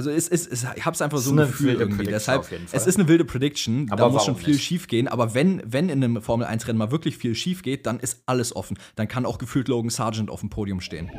Also es ist, es, ich habe es einfach so ein Gefühl irgendwie. Deshalb, es ist eine wilde Prediction. Aber da muss schon viel nicht? schief gehen. Aber wenn, wenn in einem Formel 1 Rennen mal wirklich viel schief geht, dann ist alles offen. Dann kann auch gefühlt Logan Sargent auf dem Podium stehen.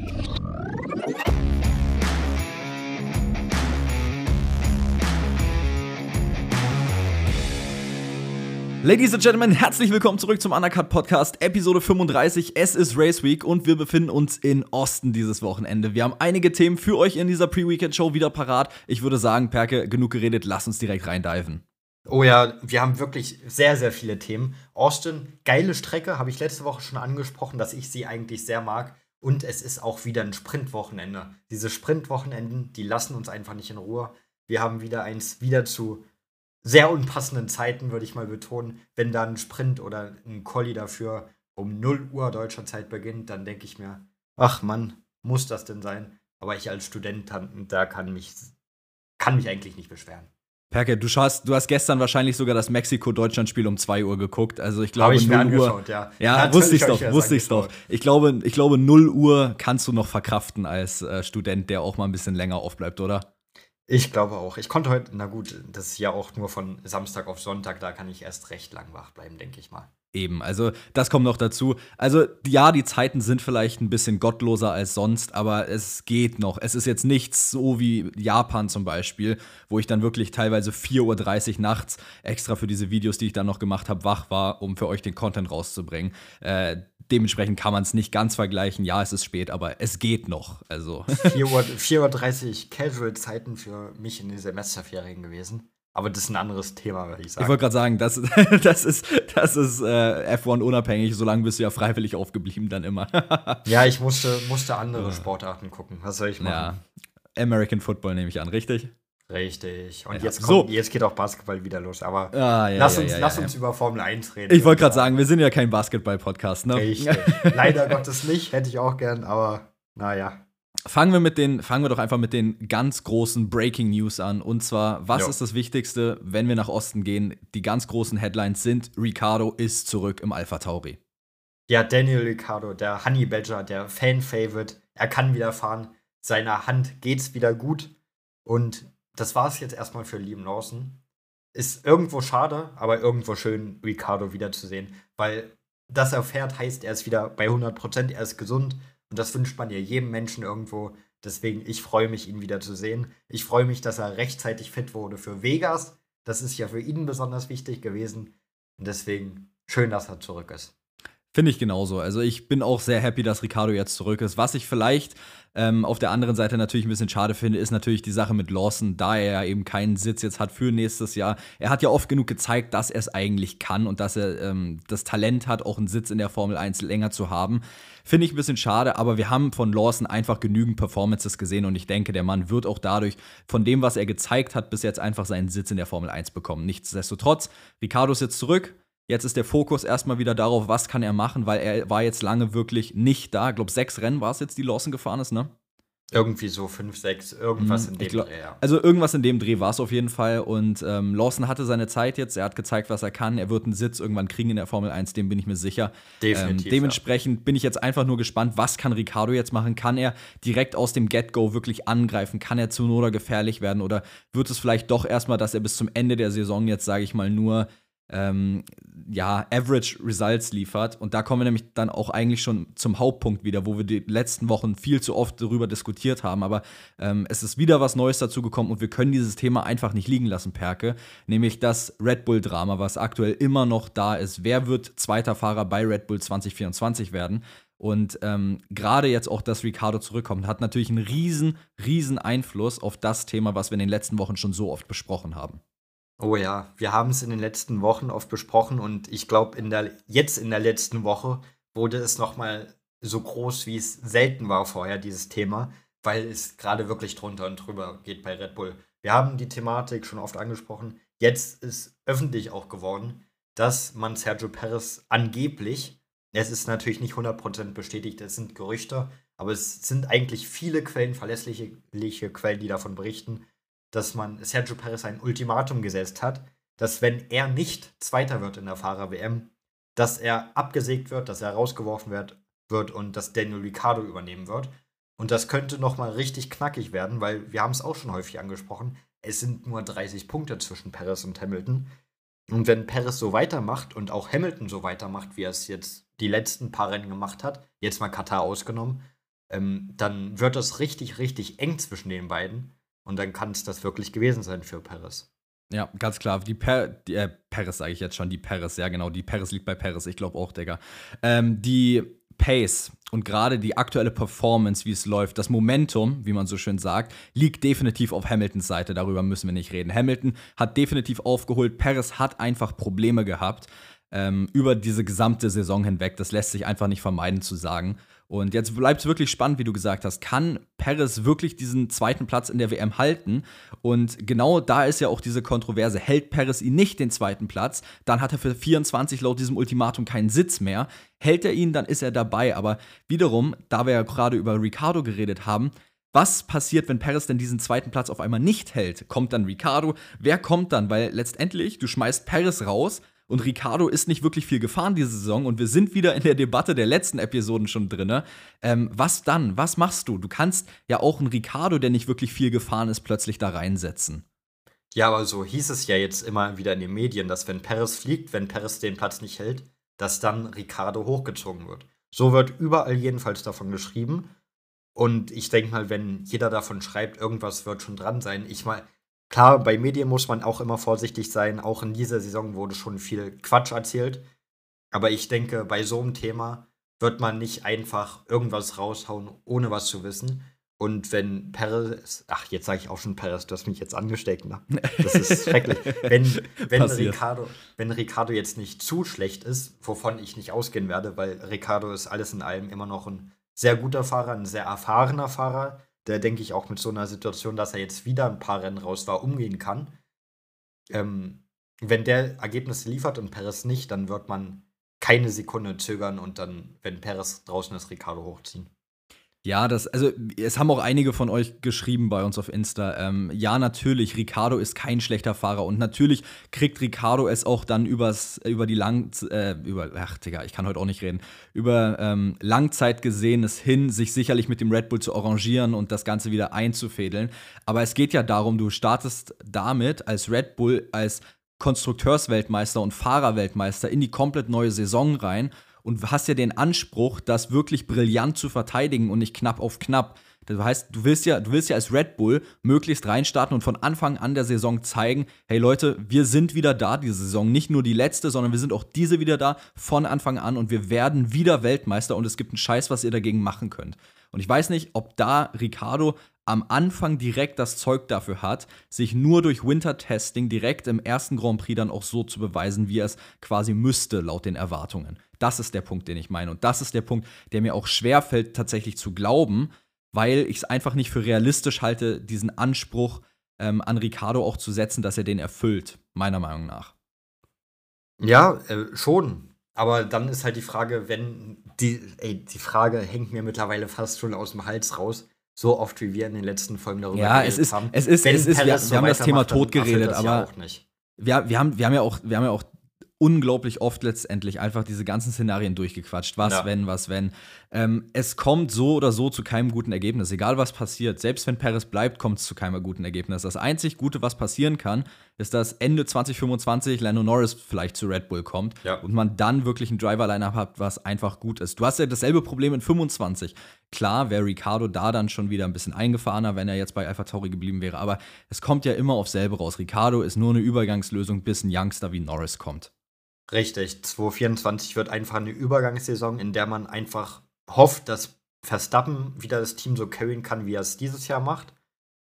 Ladies and Gentlemen, herzlich willkommen zurück zum Undercut Podcast, Episode 35. Es ist Race Week und wir befinden uns in Osten dieses Wochenende. Wir haben einige Themen für euch in dieser Pre-Weekend-Show wieder parat. Ich würde sagen, Perke, genug geredet, lass uns direkt reindiven. Oh ja, wir haben wirklich sehr, sehr viele Themen. Austin, geile Strecke, habe ich letzte Woche schon angesprochen, dass ich sie eigentlich sehr mag. Und es ist auch wieder ein Sprintwochenende. Diese Sprintwochenenden, die lassen uns einfach nicht in Ruhe. Wir haben wieder eins wieder zu sehr unpassenden Zeiten, würde ich mal betonen. Wenn da ein Sprint oder ein Colli dafür um 0 Uhr deutscher Zeit beginnt, dann denke ich mir, ach Mann, muss das denn sein? Aber ich als Student, da kann mich, kann mich eigentlich nicht beschweren. Perke, du, schaust, du hast gestern wahrscheinlich sogar das Mexiko-Deutschland-Spiel um 2 Uhr geguckt. Also ich glaube, ich 0 Uhr. Ja, ja wusste ich doch, wusste ich doch. Ich glaube, ich glaube, 0 Uhr kannst du noch verkraften als äh, Student, der auch mal ein bisschen länger aufbleibt, oder? Ich glaube auch. Ich konnte heute, na gut, das ist ja auch nur von Samstag auf Sonntag, da kann ich erst recht lang wach bleiben, denke ich mal. Eben, also das kommt noch dazu. Also ja, die Zeiten sind vielleicht ein bisschen gottloser als sonst, aber es geht noch. Es ist jetzt nichts so wie Japan zum Beispiel, wo ich dann wirklich teilweise 4.30 Uhr nachts extra für diese Videos, die ich dann noch gemacht habe, wach war, um für euch den Content rauszubringen. Äh, dementsprechend kann man es nicht ganz vergleichen. Ja, es ist spät, aber es geht noch. Also. 4.30 Uhr, 4 Uhr Casual-Zeiten für mich in den Semesterferien gewesen. Aber das ist ein anderes Thema, würde ich sagen. Ich wollte gerade sagen, das, das ist, das ist äh, F1 unabhängig, solange bist du ja freiwillig aufgeblieben dann immer. ja, ich musste, musste andere Sportarten gucken. Was soll ich machen? Ja. American Football nehme ich an, richtig? Richtig. Und ja. jetzt, kommt, so. jetzt geht auch Basketball wieder los. Aber ah, ja, lass, uns, lass uns über Formel 1 reden. Ich wollte gerade sagen, wir sind ja kein Basketball-Podcast, ne? Richtig. Leider Gottes nicht. Hätte ich auch gern, aber naja. Fangen wir, mit den, fangen wir doch einfach mit den ganz großen Breaking News an. Und zwar, was jo. ist das Wichtigste, wenn wir nach Osten gehen? Die ganz großen Headlines sind: Ricardo ist zurück im Alpha Tauri. Ja, Daniel Ricardo, der Honey Badger, der Fan-Favorite. Er kann wieder fahren. Seiner Hand geht's wieder gut. Und das war es jetzt erstmal für Liam Lawson. Ist irgendwo schade, aber irgendwo schön, Ricardo wiederzusehen. Weil dass er fährt, heißt, er ist wieder bei 100%, er ist gesund. Und das wünscht man ja jedem Menschen irgendwo. Deswegen, ich freue mich, ihn wieder zu sehen. Ich freue mich, dass er rechtzeitig fit wurde für Vegas. Das ist ja für ihn besonders wichtig gewesen. Und deswegen schön, dass er zurück ist. Finde ich genauso. Also ich bin auch sehr happy, dass Ricardo jetzt zurück ist. Was ich vielleicht ähm, auf der anderen Seite natürlich ein bisschen schade finde, ist natürlich die Sache mit Lawson, da er ja eben keinen Sitz jetzt hat für nächstes Jahr. Er hat ja oft genug gezeigt, dass er es eigentlich kann und dass er ähm, das Talent hat, auch einen Sitz in der Formel 1 länger zu haben. Finde ich ein bisschen schade, aber wir haben von Lawson einfach genügend Performances gesehen und ich denke, der Mann wird auch dadurch von dem, was er gezeigt hat, bis jetzt einfach seinen Sitz in der Formel 1 bekommen. Nichtsdestotrotz, Ricardo ist jetzt zurück, Jetzt ist der Fokus erstmal wieder darauf, was kann er machen, weil er war jetzt lange wirklich nicht da. Ich glaube, sechs Rennen war es jetzt, die Lawson gefahren ist, ne? Irgendwie so fünf, sechs, irgendwas mhm, in dem glaub, Dreh. Ja. Also irgendwas in dem Dreh war es auf jeden Fall. Und ähm, Lawson hatte seine Zeit jetzt. Er hat gezeigt, was er kann. Er wird einen Sitz irgendwann kriegen in der Formel 1, dem bin ich mir sicher. Definitiv. Ähm, dementsprechend ja. bin ich jetzt einfach nur gespannt, was kann Ricardo jetzt machen? Kann er direkt aus dem Get-Go wirklich angreifen? Kann er zu Noda gefährlich werden? Oder wird es vielleicht doch erstmal, dass er bis zum Ende der Saison jetzt, sage ich mal, nur ähm, ja, Average Results liefert. Und da kommen wir nämlich dann auch eigentlich schon zum Hauptpunkt wieder, wo wir die letzten Wochen viel zu oft darüber diskutiert haben. Aber ähm, es ist wieder was Neues dazu gekommen und wir können dieses Thema einfach nicht liegen lassen, Perke. Nämlich das Red Bull-Drama, was aktuell immer noch da ist. Wer wird zweiter Fahrer bei Red Bull 2024 werden? Und ähm, gerade jetzt auch, dass Ricardo zurückkommt, hat natürlich einen riesen, riesen Einfluss auf das Thema, was wir in den letzten Wochen schon so oft besprochen haben. Oh ja, wir haben es in den letzten Wochen oft besprochen und ich glaube, in der, jetzt in der letzten Woche wurde es nochmal so groß, wie es selten war vorher, dieses Thema, weil es gerade wirklich drunter und drüber geht bei Red Bull. Wir haben die Thematik schon oft angesprochen. Jetzt ist öffentlich auch geworden, dass man Sergio Perez angeblich, es ist natürlich nicht 100% bestätigt, es sind Gerüchte, aber es sind eigentlich viele Quellen, verlässliche Quellen, die davon berichten, dass man Sergio Perez ein Ultimatum gesetzt hat, dass wenn er nicht Zweiter wird in der Fahrer-WM, dass er abgesägt wird, dass er rausgeworfen wird, wird und dass Daniel Ricciardo übernehmen wird. Und das könnte nochmal richtig knackig werden, weil wir haben es auch schon häufig angesprochen. Es sind nur 30 Punkte zwischen Perez und Hamilton. Und wenn Perez so weitermacht und auch Hamilton so weitermacht, wie er es jetzt die letzten paar Rennen gemacht hat, jetzt mal Katar ausgenommen, ähm, dann wird das richtig, richtig eng zwischen den beiden. Und dann kann es das wirklich gewesen sein für Perez. Ja, ganz klar. Die, per die äh, Paris sage ich jetzt schon, die Paris, ja genau, die Paris liegt bei Paris, ich glaube auch, Digga. Ähm, die Pace und gerade die aktuelle Performance, wie es läuft, das Momentum, wie man so schön sagt, liegt definitiv auf Hamiltons Seite. Darüber müssen wir nicht reden. Hamilton hat definitiv aufgeholt. Paris hat einfach Probleme gehabt ähm, über diese gesamte Saison hinweg. Das lässt sich einfach nicht vermeiden zu sagen. Und jetzt bleibt es wirklich spannend, wie du gesagt hast. Kann Perez wirklich diesen zweiten Platz in der WM halten? Und genau da ist ja auch diese Kontroverse. Hält Perez ihn nicht den zweiten Platz, dann hat er für 24 laut diesem Ultimatum keinen Sitz mehr. Hält er ihn, dann ist er dabei. Aber wiederum, da wir ja gerade über Ricardo geredet haben, was passiert, wenn Perez denn diesen zweiten Platz auf einmal nicht hält? Kommt dann Ricardo? Wer kommt dann? Weil letztendlich, du schmeißt Perez raus, und Ricardo ist nicht wirklich viel gefahren diese Saison und wir sind wieder in der Debatte der letzten Episoden schon drin. Ähm, was dann? Was machst du? Du kannst ja auch einen Ricardo, der nicht wirklich viel gefahren ist, plötzlich da reinsetzen. Ja, aber so hieß es ja jetzt immer wieder in den Medien, dass wenn Perez fliegt, wenn Perez den Platz nicht hält, dass dann Ricardo hochgezogen wird. So wird überall jedenfalls davon geschrieben. Und ich denke mal, wenn jeder davon schreibt, irgendwas wird schon dran sein. Ich mal, Klar, bei Medien muss man auch immer vorsichtig sein. Auch in dieser Saison wurde schon viel Quatsch erzählt. Aber ich denke, bei so einem Thema wird man nicht einfach irgendwas raushauen, ohne was zu wissen. Und wenn Perez, ach, jetzt sage ich auch schon Perez, du hast mich jetzt angesteckt, ne? Das ist schrecklich. Wenn, wenn, Ricardo, wenn Ricardo jetzt nicht zu schlecht ist, wovon ich nicht ausgehen werde, weil Ricardo ist alles in allem immer noch ein sehr guter Fahrer, ein sehr erfahrener Fahrer, der, denke ich, auch mit so einer Situation, dass er jetzt wieder ein paar Rennen raus war, umgehen kann. Ähm, wenn der Ergebnisse liefert und Perez nicht, dann wird man keine Sekunde zögern und dann, wenn Perez draußen ist, Ricardo hochziehen. Ja, das, also es haben auch einige von euch geschrieben bei uns auf Insta. Ähm, ja, natürlich, Ricardo ist kein schlechter Fahrer und natürlich kriegt Ricardo es auch dann übers, über die Lang, äh, über, ach Digga, ich kann heute auch nicht reden, über ähm, Langzeit gesehen es hin, sich sicherlich mit dem Red Bull zu arrangieren und das Ganze wieder einzufädeln. Aber es geht ja darum, du startest damit als Red Bull, als Konstrukteursweltmeister und Fahrerweltmeister in die komplett neue Saison rein und hast ja den Anspruch, das wirklich brillant zu verteidigen und nicht knapp auf knapp. Das heißt, du willst ja, du willst ja als Red Bull möglichst reinstarten und von Anfang an der Saison zeigen, hey Leute, wir sind wieder da diese Saison, nicht nur die letzte, sondern wir sind auch diese wieder da von Anfang an und wir werden wieder Weltmeister und es gibt einen Scheiß, was ihr dagegen machen könnt. Und ich weiß nicht, ob da Ricardo am Anfang direkt das Zeug dafür hat, sich nur durch Winter-Testing direkt im ersten Grand Prix dann auch so zu beweisen, wie er es quasi müsste, laut den Erwartungen. Das ist der Punkt, den ich meine. Und das ist der Punkt, der mir auch schwerfällt, tatsächlich zu glauben, weil ich es einfach nicht für realistisch halte, diesen Anspruch ähm, an Ricardo auch zu setzen, dass er den erfüllt, meiner Meinung nach. Ja, äh, schon. Aber dann ist halt die Frage, wenn die, ey, die Frage hängt mir mittlerweile fast schon aus dem Hals raus so oft, wie wir in den letzten Folgen darüber ja, geredet es ist, haben. Es ist, es ist, wir, so wir haben das Thema tot geredet, aber ja wir, wir, haben, wir, haben ja auch, wir haben ja auch unglaublich oft letztendlich einfach diese ganzen Szenarien durchgequatscht. Was, ja. wenn, was, wenn. Ähm, es kommt so oder so zu keinem guten Ergebnis, egal was passiert. Selbst wenn Paris bleibt, kommt es zu keinem guten Ergebnis. Das einzig Gute, was passieren kann, ist, dass Ende 2025 Lando Norris vielleicht zu Red Bull kommt ja. und man dann wirklich ein Driver-Line-Up hat, was einfach gut ist. Du hast ja dasselbe Problem in 25. Klar wäre Ricardo da dann schon wieder ein bisschen eingefahrener, wenn er jetzt bei Alpha Tauri geblieben wäre, aber es kommt ja immer auf selbe raus. Ricardo ist nur eine Übergangslösung, bis ein Youngster wie Norris kommt. Richtig, 2024 wird einfach eine Übergangssaison, in der man einfach hofft, dass Verstappen wieder das Team so carryen kann, wie er es dieses Jahr macht.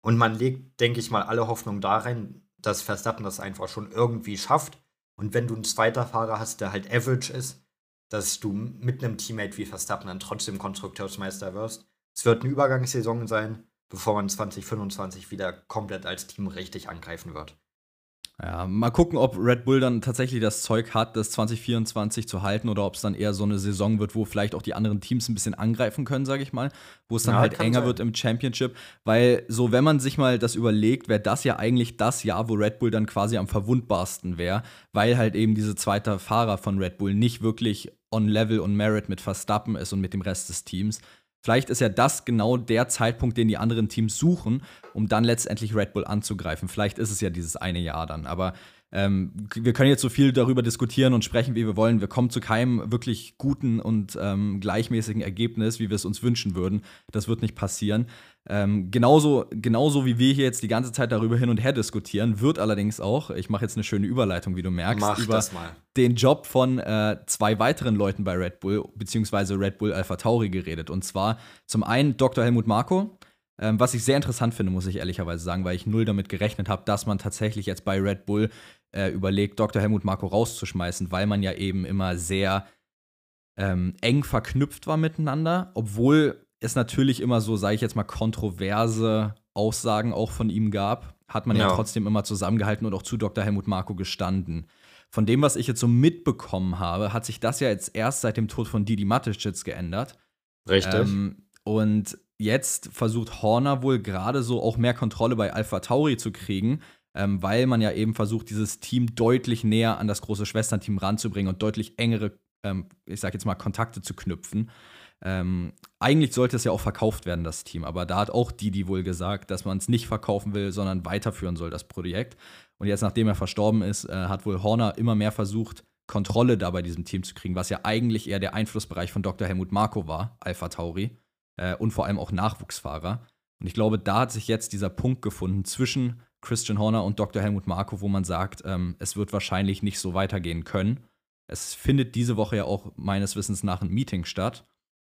Und man legt, denke ich mal, alle Hoffnung da rein, dass Verstappen das einfach schon irgendwie schafft. Und wenn du einen zweiter Fahrer hast, der halt average ist, dass du mit einem Teammate wie Verstappen dann trotzdem Konstrukteursmeister wirst. Es wird eine Übergangssaison sein, bevor man 2025 wieder komplett als Team richtig angreifen wird. Ja, mal gucken, ob Red Bull dann tatsächlich das Zeug hat, das 2024 zu halten oder ob es dann eher so eine Saison wird, wo vielleicht auch die anderen Teams ein bisschen angreifen können, sage ich mal, wo es dann ja, halt enger sein. wird im Championship, weil so wenn man sich mal das überlegt, wäre das ja eigentlich das Jahr, wo Red Bull dann quasi am verwundbarsten wäre, weil halt eben diese zweite Fahrer von Red Bull nicht wirklich on Level und Merit mit Verstappen ist und mit dem Rest des Teams. Vielleicht ist ja das genau der Zeitpunkt, den die anderen Teams suchen, um dann letztendlich Red Bull anzugreifen. Vielleicht ist es ja dieses eine Jahr dann. Aber ähm, wir können jetzt so viel darüber diskutieren und sprechen, wie wir wollen. Wir kommen zu keinem wirklich guten und ähm, gleichmäßigen Ergebnis, wie wir es uns wünschen würden. Das wird nicht passieren. Ähm, genauso, genauso wie wir hier jetzt die ganze Zeit darüber hin und her diskutieren, wird allerdings auch, ich mache jetzt eine schöne Überleitung, wie du merkst, Mach über den Job von äh, zwei weiteren Leuten bei Red Bull, beziehungsweise Red Bull Alpha Tauri geredet. Und zwar zum einen Dr. Helmut Marko, ähm, was ich sehr interessant finde, muss ich ehrlicherweise sagen, weil ich null damit gerechnet habe, dass man tatsächlich jetzt bei Red Bull äh, überlegt, Dr. Helmut Marko rauszuschmeißen, weil man ja eben immer sehr ähm, eng verknüpft war miteinander, obwohl es natürlich immer so, sage ich jetzt mal, kontroverse Aussagen auch von ihm gab, hat man ja. ja trotzdem immer zusammengehalten und auch zu Dr. Helmut Marko gestanden. Von dem, was ich jetzt so mitbekommen habe, hat sich das ja jetzt erst seit dem Tod von Didi Mateschitz geändert. Richtig. Ähm, und jetzt versucht Horner wohl gerade so auch mehr Kontrolle bei Alpha Tauri zu kriegen, ähm, weil man ja eben versucht, dieses Team deutlich näher an das große Schwesternteam ranzubringen und deutlich engere, ähm, ich sag jetzt mal, Kontakte zu knüpfen. Ähm, eigentlich sollte es ja auch verkauft werden, das Team, aber da hat auch Didi wohl gesagt, dass man es nicht verkaufen will, sondern weiterführen soll, das Projekt. Und jetzt, nachdem er verstorben ist, äh, hat wohl Horner immer mehr versucht, Kontrolle da bei diesem Team zu kriegen, was ja eigentlich eher der Einflussbereich von Dr. Helmut Marko war, Alpha Tauri äh, und vor allem auch Nachwuchsfahrer. Und ich glaube, da hat sich jetzt dieser Punkt gefunden zwischen Christian Horner und Dr. Helmut Marko, wo man sagt, ähm, es wird wahrscheinlich nicht so weitergehen können. Es findet diese Woche ja auch meines Wissens nach ein Meeting statt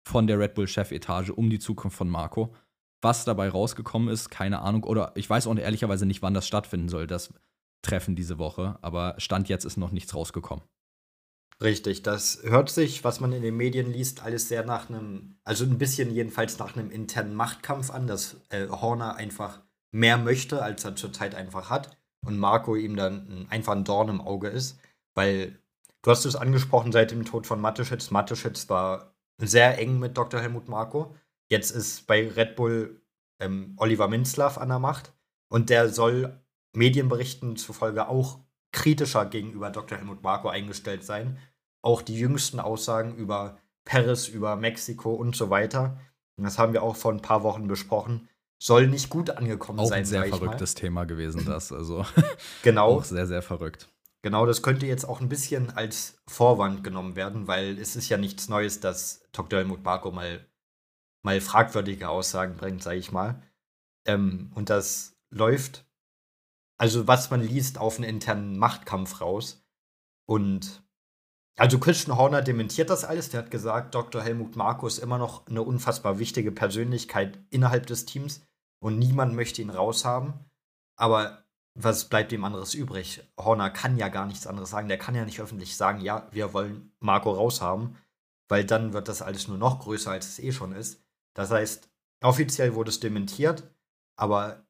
von der Red Bull Chefetage um die Zukunft von Marco. Was dabei rausgekommen ist, keine Ahnung. Oder ich weiß auch ehrlicherweise nicht, wann das stattfinden soll, das Treffen diese Woche. Aber Stand jetzt ist noch nichts rausgekommen. Richtig, das hört sich, was man in den Medien liest, alles sehr nach einem, also ein bisschen jedenfalls nach einem internen Machtkampf an, dass äh, Horner einfach mehr möchte, als er zurzeit einfach hat und Marco ihm dann einfach ein Dorn im Auge ist, weil du hast es angesprochen seit dem Tod von Mateschitz. Mateschitz war sehr eng mit Dr. Helmut Marko. Jetzt ist bei Red Bull ähm, Oliver Minzlaff an der Macht und der soll Medienberichten zufolge auch kritischer gegenüber Dr. Helmut Marko eingestellt sein. Auch die jüngsten Aussagen über Paris, über Mexiko und so weiter, das haben wir auch vor ein paar Wochen besprochen, soll nicht gut angekommen auch sein. Auch ein sehr verrücktes Thema gewesen, das. Also genau. auch sehr, sehr verrückt. Genau, das könnte jetzt auch ein bisschen als Vorwand genommen werden, weil es ist ja nichts Neues, dass Dr. Helmut Marko mal, mal fragwürdige Aussagen bringt, sage ich mal. Ähm, und das läuft, also was man liest, auf einen internen Machtkampf raus. Und also Christian Horner dementiert das alles. Der hat gesagt, Dr. Helmut Marko ist immer noch eine unfassbar wichtige Persönlichkeit innerhalb des Teams und niemand möchte ihn raushaben. Aber was bleibt ihm anderes übrig? Horner kann ja gar nichts anderes sagen. Der kann ja nicht öffentlich sagen, ja, wir wollen Marco raushaben, weil dann wird das alles nur noch größer, als es eh schon ist. Das heißt, offiziell wurde es dementiert, aber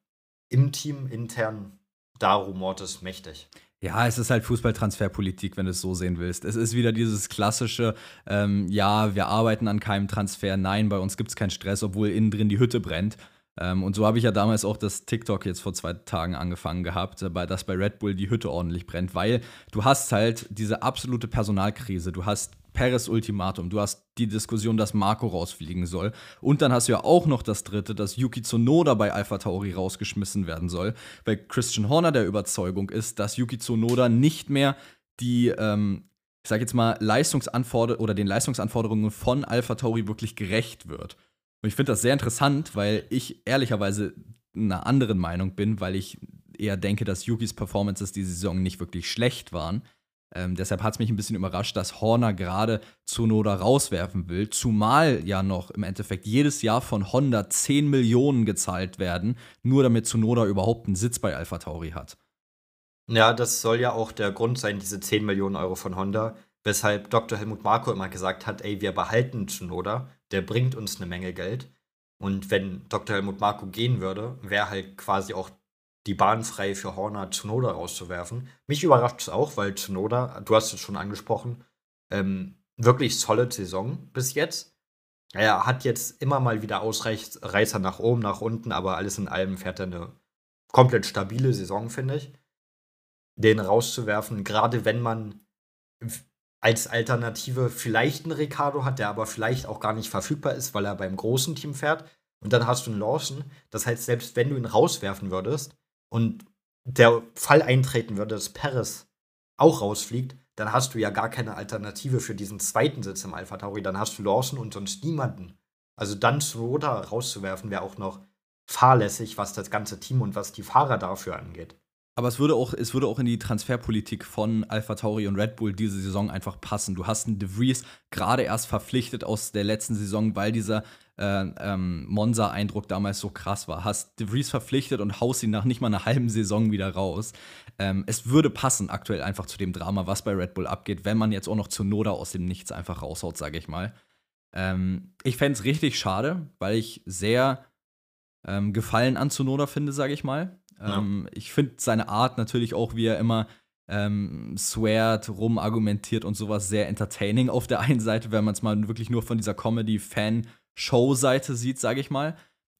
im Team intern, da rumort es mächtig. Ja, es ist halt Fußballtransferpolitik, wenn du es so sehen willst. Es ist wieder dieses klassische, ähm, ja, wir arbeiten an keinem Transfer, nein, bei uns gibt es keinen Stress, obwohl innen drin die Hütte brennt. Ähm, und so habe ich ja damals auch das TikTok jetzt vor zwei Tagen angefangen gehabt, äh, dass bei Red Bull die Hütte ordentlich brennt, weil du hast halt diese absolute Personalkrise. Du hast Perez Ultimatum, du hast die Diskussion, dass Marco rausfliegen soll. Und dann hast du ja auch noch das dritte, dass Yuki Tsunoda bei Alpha Tauri rausgeschmissen werden soll, weil Christian Horner der Überzeugung ist, dass Yuki Tsunoda nicht mehr die, ähm, ich sag jetzt mal, Leistungsanforderungen oder den Leistungsanforderungen von Alpha Tauri wirklich gerecht wird. Und ich finde das sehr interessant, weil ich ehrlicherweise einer anderen Meinung bin, weil ich eher denke, dass Yukis Performances diese Saison nicht wirklich schlecht waren. Ähm, deshalb hat es mich ein bisschen überrascht, dass Horner gerade Zunoda rauswerfen will, zumal ja noch im Endeffekt jedes Jahr von Honda 10 Millionen gezahlt werden, nur damit Zunoda überhaupt einen Sitz bei Alpha Tauri hat. Ja, das soll ja auch der Grund sein, diese 10 Millionen Euro von Honda, weshalb Dr. Helmut Marko immer gesagt hat, ey, wir behalten Tsunoda, der bringt uns eine Menge Geld. Und wenn Dr. Helmut Marko gehen würde, wäre halt quasi auch die Bahn frei für Horner Tsunoda rauszuwerfen. Mich überrascht es auch, weil Tsunoda, du hast es schon angesprochen, ähm, wirklich solid Saison bis jetzt. Er hat jetzt immer mal wieder Ausreißer nach oben, nach unten, aber alles in allem fährt er eine komplett stabile Saison, finde ich. Den rauszuwerfen, gerade wenn man als Alternative vielleicht einen Ricardo hat, der aber vielleicht auch gar nicht verfügbar ist, weil er beim großen Team fährt. Und dann hast du einen Lawson. Das heißt, selbst wenn du ihn rauswerfen würdest und der Fall eintreten würde, dass Perez auch rausfliegt, dann hast du ja gar keine Alternative für diesen zweiten Sitz im Alpha Tauri. Dann hast du Lawson und sonst niemanden. Also dann Tsunoda rauszuwerfen, wäre auch noch fahrlässig, was das ganze Team und was die Fahrer dafür angeht. Aber es würde auch, es würde auch in die Transferpolitik von Alpha Tauri und Red Bull diese Saison einfach passen. Du hast einen De Vries gerade erst verpflichtet aus der letzten Saison, weil dieser äh, ähm, Monza-Eindruck damals so krass war. Hast De Vries verpflichtet und haust ihn nach nicht mal einer halben Saison wieder raus. Ähm, es würde passen aktuell einfach zu dem Drama, was bei Red Bull abgeht, wenn man jetzt auch noch zu Noda aus dem Nichts einfach raushaut, sage ich mal. Ähm, ich fände es richtig schade, weil ich sehr ähm, Gefallen an Zunoda finde, sage ich mal. Ja. Ähm, ich finde seine Art natürlich auch, wie er immer ähm, sweart, rumargumentiert und sowas sehr entertaining auf der einen Seite, wenn man es mal wirklich nur von dieser Comedy-Fan-Show-Seite sieht, sage ich mal.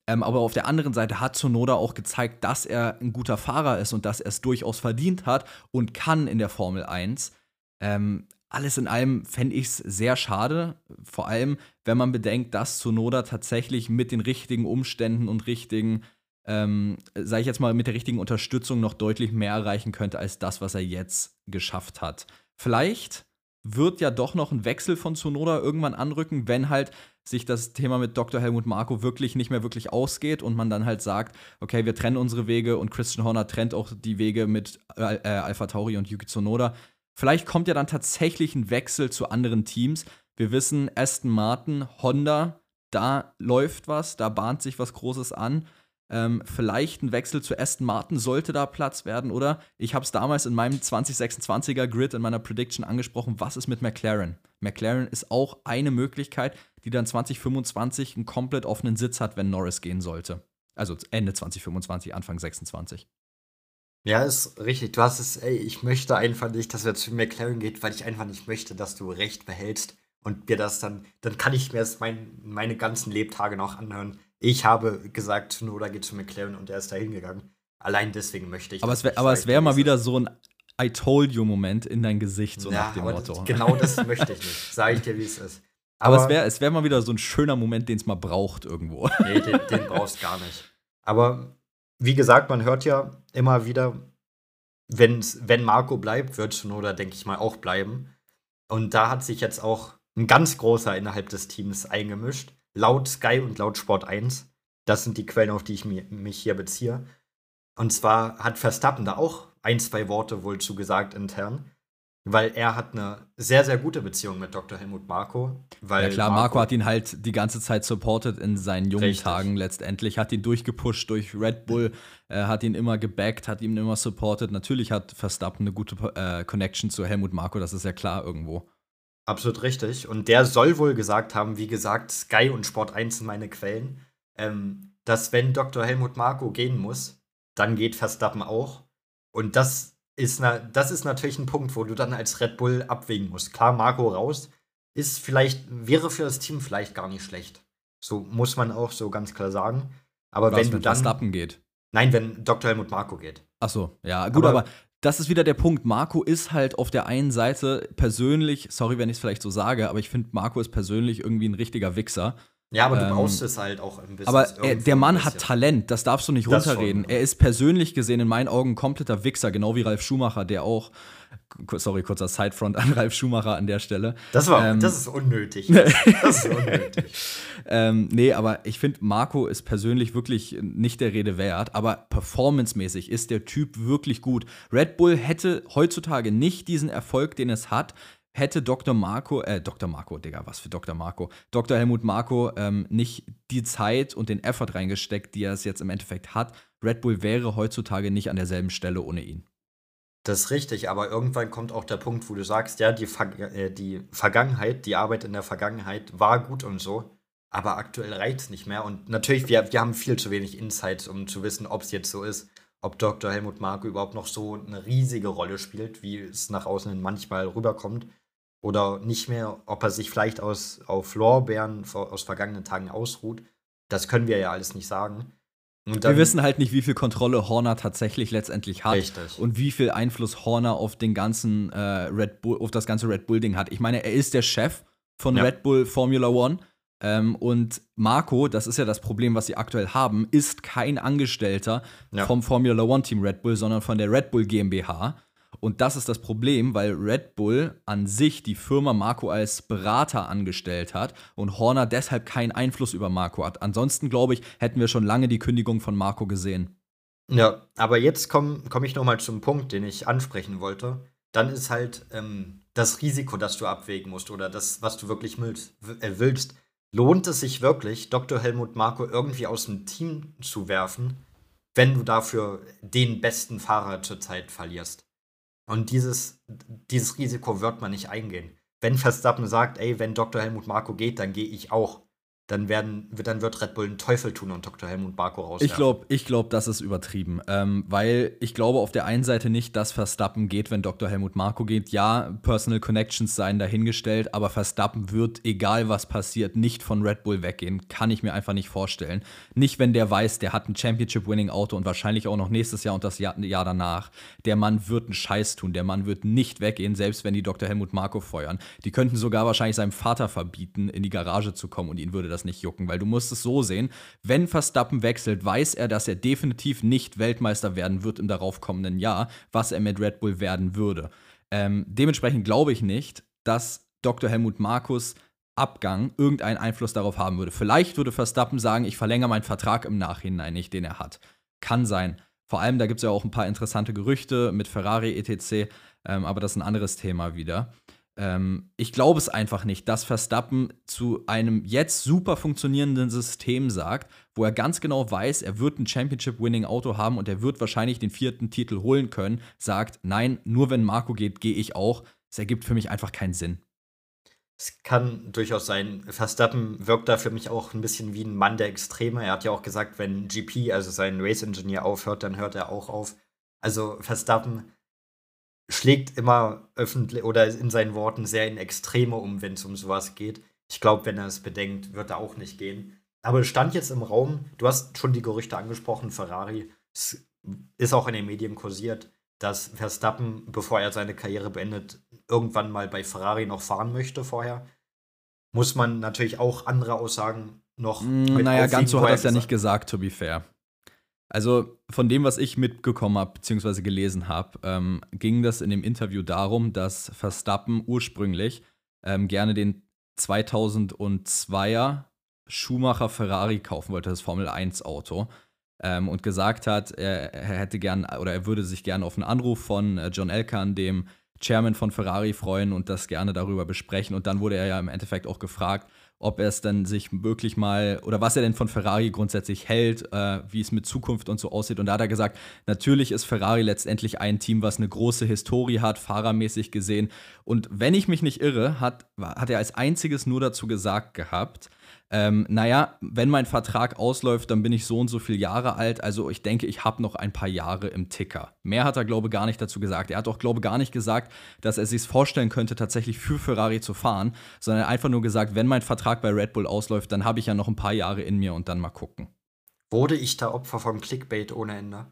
Ähm, aber auf der anderen Seite hat Sonoda auch gezeigt, dass er ein guter Fahrer ist und dass er es durchaus verdient hat und kann in der Formel 1. Ähm, alles in allem fände ich es sehr schade, vor allem wenn man bedenkt, dass Sonoda tatsächlich mit den richtigen Umständen und richtigen ähm, sage ich jetzt mal, mit der richtigen Unterstützung noch deutlich mehr erreichen könnte als das, was er jetzt geschafft hat. Vielleicht wird ja doch noch ein Wechsel von Tsunoda irgendwann anrücken, wenn halt sich das Thema mit Dr. Helmut Marko wirklich nicht mehr wirklich ausgeht und man dann halt sagt, okay, wir trennen unsere Wege und Christian Horner trennt auch die Wege mit äh, äh Alpha Tauri und Yuki Tsunoda. Vielleicht kommt ja dann tatsächlich ein Wechsel zu anderen Teams. Wir wissen, Aston Martin, Honda, da läuft was, da bahnt sich was Großes an. Ähm, vielleicht ein Wechsel zu Aston Martin sollte da Platz werden, oder? Ich habe es damals in meinem 2026er Grid in meiner Prediction angesprochen. Was ist mit McLaren? McLaren ist auch eine Möglichkeit, die dann 2025 einen komplett offenen Sitz hat, wenn Norris gehen sollte. Also Ende 2025, Anfang 26. Ja, ist richtig. Du hast es, ey, ich möchte einfach nicht, dass er zu McLaren geht, weil ich einfach nicht möchte, dass du Recht behältst und mir das dann, dann kann ich mir das mein, meine ganzen Lebtage noch anhören ich habe gesagt, Tsunoda geht zu McLaren und er ist da hingegangen. Allein deswegen möchte ich. Aber es wäre wär mal wieder so ein I told you Moment in dein Gesicht, so ja, nach dem Motto. Genau das möchte ich nicht. Sag ich dir, wie es ist. Aber, aber es wäre es wär mal wieder so ein schöner Moment, den es mal braucht irgendwo. Nee, den, den brauchst gar nicht. Aber wie gesagt, man hört ja immer wieder, wenn's, wenn Marco bleibt, wird Tsunoda, denke ich mal, auch bleiben. Und da hat sich jetzt auch ein ganz großer innerhalb des Teams eingemischt laut Sky und laut Sport 1. Das sind die Quellen, auf die ich mich hier beziehe. Und zwar hat Verstappen da auch ein, zwei Worte wohl zugesagt intern, weil er hat eine sehr, sehr gute Beziehung mit Dr. Helmut Marko. ja klar, Marco, Marco hat ihn halt die ganze Zeit supportet in seinen jungen richtig. Tagen letztendlich, hat ihn durchgepusht durch Red Bull, äh, hat ihn immer gebackt, hat ihn immer supportet. Natürlich hat Verstappen eine gute äh, Connection zu Helmut Marko, das ist ja klar irgendwo. Absolut richtig. Und der soll wohl gesagt haben, wie gesagt, Sky und Sport 1 sind meine Quellen, ähm, dass wenn Dr. Helmut Marko gehen muss, dann geht Verstappen auch. Und das ist, na, das ist natürlich ein Punkt, wo du dann als Red Bull abwägen musst. Klar, Marco raus ist vielleicht, wäre für das Team vielleicht gar nicht schlecht. So muss man auch so ganz klar sagen. Aber Was, wenn du dann. Verstappen geht. Nein, wenn Dr. Helmut Marko geht. Ach so, ja, gut, aber, aber das ist wieder der Punkt. Marco ist halt auf der einen Seite persönlich, sorry, wenn ich es vielleicht so sage, aber ich finde, Marco ist persönlich irgendwie ein richtiger Wichser. Ja, aber du ähm, brauchst es halt auch ein bisschen. Aber er, der Mann hat Talent, das darfst du nicht das runterreden. Schon, er ist persönlich gesehen in meinen Augen ein kompletter Wichser, genau wie Ralf Schumacher, der auch, sorry, kurzer Sidefront an Ralf Schumacher an der Stelle. Das war, ähm, das ist unnötig. Das ist unnötig. ähm, nee, aber ich finde, Marco ist persönlich wirklich nicht der Rede wert, aber performancemäßig ist der Typ wirklich gut. Red Bull hätte heutzutage nicht diesen Erfolg, den es hat, hätte Dr. Marco, äh, Dr. Marco, Digga, was für Dr. Marco, Dr. Helmut Marco ähm, nicht die Zeit und den Effort reingesteckt, die er es jetzt im Endeffekt hat, Red Bull wäre heutzutage nicht an derselben Stelle ohne ihn. Das ist richtig, aber irgendwann kommt auch der Punkt, wo du sagst, ja, die, Ver äh, die Vergangenheit, die Arbeit in der Vergangenheit war gut und so, aber aktuell reicht es nicht mehr. Und natürlich, wir, wir haben viel zu wenig Insights, um zu wissen, ob es jetzt so ist, ob Dr. Helmut Marko überhaupt noch so eine riesige Rolle spielt, wie es nach außen manchmal rüberkommt oder nicht mehr, ob er sich vielleicht aus, auf Lorbeeren aus vergangenen Tagen ausruht. Das können wir ja alles nicht sagen. Wir wissen halt nicht, wie viel Kontrolle Horner tatsächlich letztendlich hat richtig. und wie viel Einfluss Horner auf den ganzen äh, Red Bull, auf das ganze Red Bull Ding hat. Ich meine, er ist der Chef von ja. Red Bull Formula One. Ähm, und Marco, das ist ja das Problem, was sie aktuell haben, ist kein Angestellter ja. vom Formula One Team Red Bull, sondern von der Red Bull GmbH. Und das ist das Problem, weil Red Bull an sich die Firma Marco als Berater angestellt hat und Horner deshalb keinen Einfluss über Marco hat. Ansonsten, glaube ich, hätten wir schon lange die Kündigung von Marco gesehen. Ja, aber jetzt komme komm ich nochmal zum Punkt, den ich ansprechen wollte. Dann ist halt ähm, das Risiko, das du abwägen musst oder das, was du wirklich willst, äh, willst. Lohnt es sich wirklich, Dr. Helmut Marco irgendwie aus dem Team zu werfen, wenn du dafür den besten Fahrer zurzeit verlierst? Und dieses, dieses Risiko wird man nicht eingehen. Wenn Verstappen sagt, ey, wenn Dr. Helmut Marko geht, dann gehe ich auch dann, werden, dann wird Red Bull einen Teufel tun und Dr. Helmut Barco raus. Ich glaube, ich glaub, das ist übertrieben. Ähm, weil ich glaube auf der einen Seite nicht, dass Verstappen geht, wenn Dr. Helmut Marko geht. Ja, Personal Connections seien dahingestellt, aber Verstappen wird, egal was passiert, nicht von Red Bull weggehen. Kann ich mir einfach nicht vorstellen. Nicht, wenn der weiß, der hat ein Championship-Winning-Auto und wahrscheinlich auch noch nächstes Jahr und das Jahr, Jahr danach. Der Mann wird einen Scheiß tun. Der Mann wird nicht weggehen, selbst wenn die Dr. Helmut Marko feuern. Die könnten sogar wahrscheinlich seinem Vater verbieten, in die Garage zu kommen und ihn würde das das nicht jucken, weil du musst es so sehen, wenn Verstappen wechselt, weiß er, dass er definitiv nicht Weltmeister werden wird im daraufkommenden Jahr, was er mit Red Bull werden würde. Ähm, dementsprechend glaube ich nicht, dass Dr. Helmut Markus Abgang irgendeinen Einfluss darauf haben würde. Vielleicht würde Verstappen sagen, ich verlängere meinen Vertrag im Nachhinein nicht, den er hat. Kann sein. Vor allem, da gibt es ja auch ein paar interessante Gerüchte mit Ferrari etc., ähm, aber das ist ein anderes Thema wieder. Ähm, ich glaube es einfach nicht, dass Verstappen zu einem jetzt super funktionierenden System sagt, wo er ganz genau weiß, er wird ein Championship-Winning-Auto haben und er wird wahrscheinlich den vierten Titel holen können, sagt, nein, nur wenn Marco geht, gehe ich auch. Es ergibt für mich einfach keinen Sinn. Es kann durchaus sein. Verstappen wirkt da für mich auch ein bisschen wie ein Mann der Extreme. Er hat ja auch gesagt, wenn GP, also sein Race-Engineer, aufhört, dann hört er auch auf. Also Verstappen schlägt immer öffentlich oder in seinen Worten sehr in Extreme um, wenn es um sowas geht. Ich glaube, wenn er es bedenkt, wird er auch nicht gehen. Aber es stand jetzt im Raum, du hast schon die Gerüchte angesprochen, Ferrari, es ist auch in den Medien kursiert, dass Verstappen, bevor er seine Karriere beendet, irgendwann mal bei Ferrari noch fahren möchte vorher. Muss man natürlich auch andere Aussagen noch. Mm, naja, ganz so hat er es ja nicht gesagt, to be fair. Also von dem, was ich mitgekommen habe, beziehungsweise gelesen habe, ähm, ging das in dem Interview darum, dass Verstappen ursprünglich ähm, gerne den 2002er Schumacher Ferrari kaufen wollte, das Formel 1 Auto. Ähm, und gesagt hat, er, er, hätte gern oder er würde sich gerne auf einen Anruf von äh, John Elkan, dem Chairman von Ferrari, freuen und das gerne darüber besprechen. Und dann wurde er ja im Endeffekt auch gefragt, ob er es dann sich wirklich mal oder was er denn von Ferrari grundsätzlich hält, äh, wie es mit Zukunft und so aussieht. Und da hat er gesagt, natürlich ist Ferrari letztendlich ein Team, was eine große Historie hat, fahrermäßig gesehen. Und wenn ich mich nicht irre, hat, hat er als einziges nur dazu gesagt gehabt, ähm, naja, wenn mein Vertrag ausläuft, dann bin ich so und so viele Jahre alt. Also ich denke, ich habe noch ein paar Jahre im Ticker. Mehr hat er, glaube ich, gar nicht dazu gesagt. Er hat auch, glaube ich, gar nicht gesagt, dass er sich vorstellen könnte, tatsächlich für Ferrari zu fahren, sondern einfach nur gesagt, wenn mein Vertrag bei Red Bull ausläuft, dann habe ich ja noch ein paar Jahre in mir und dann mal gucken. Wurde ich da Opfer von Clickbait ohne Ende?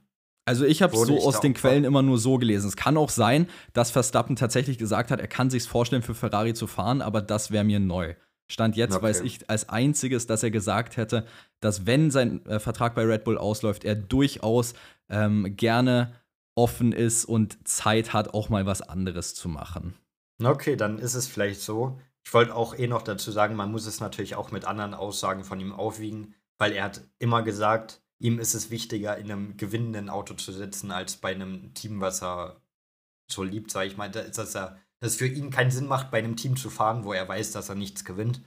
Also ich habe es so aus den Quellen immer nur so gelesen. Es kann auch sein, dass Verstappen tatsächlich gesagt hat, er kann sich vorstellen, für Ferrari zu fahren, aber das wäre mir neu. Stand jetzt okay. weiß ich als einziges, dass er gesagt hätte, dass wenn sein äh, Vertrag bei Red Bull ausläuft, er durchaus ähm, gerne offen ist und Zeit hat, auch mal was anderes zu machen. Okay, dann ist es vielleicht so. Ich wollte auch eh noch dazu sagen, man muss es natürlich auch mit anderen Aussagen von ihm aufwiegen, weil er hat immer gesagt, ihm ist es wichtiger, in einem gewinnenden Auto zu sitzen, als bei einem Team, was er so liebt, sage ich mal. Dass er es für ihn keinen Sinn macht, bei einem Team zu fahren, wo er weiß, dass er nichts gewinnt.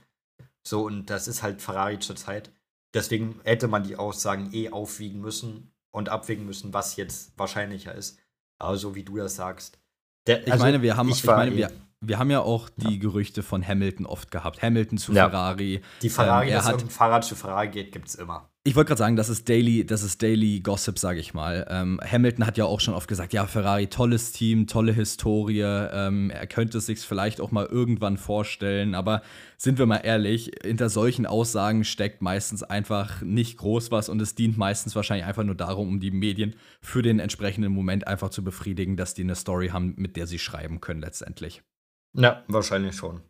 So, und das ist halt Ferrari zurzeit. Deswegen hätte man die Aussagen eh aufwiegen müssen und abwägen müssen, was jetzt wahrscheinlicher ist. Aber so wie du das sagst. Der, ich also, meine, wir haben, ich, ich meine, wir, wir haben ja auch die ja. Gerüchte von Hamilton oft gehabt. Hamilton zu ja. Ferrari. Die Ferrari, ähm, dass hat, Fahrrad zu Ferrari geht, gibt es immer. Ich wollte gerade sagen, das ist Daily, das ist Daily Gossip, sage ich mal. Ähm, Hamilton hat ja auch schon oft gesagt, ja, Ferrari, tolles Team, tolle Historie. Ähm, er könnte es sich vielleicht auch mal irgendwann vorstellen. Aber sind wir mal ehrlich, hinter solchen Aussagen steckt meistens einfach nicht groß was und es dient meistens wahrscheinlich einfach nur darum, um die Medien für den entsprechenden Moment einfach zu befriedigen, dass die eine Story haben, mit der sie schreiben können letztendlich. Ja, wahrscheinlich schon.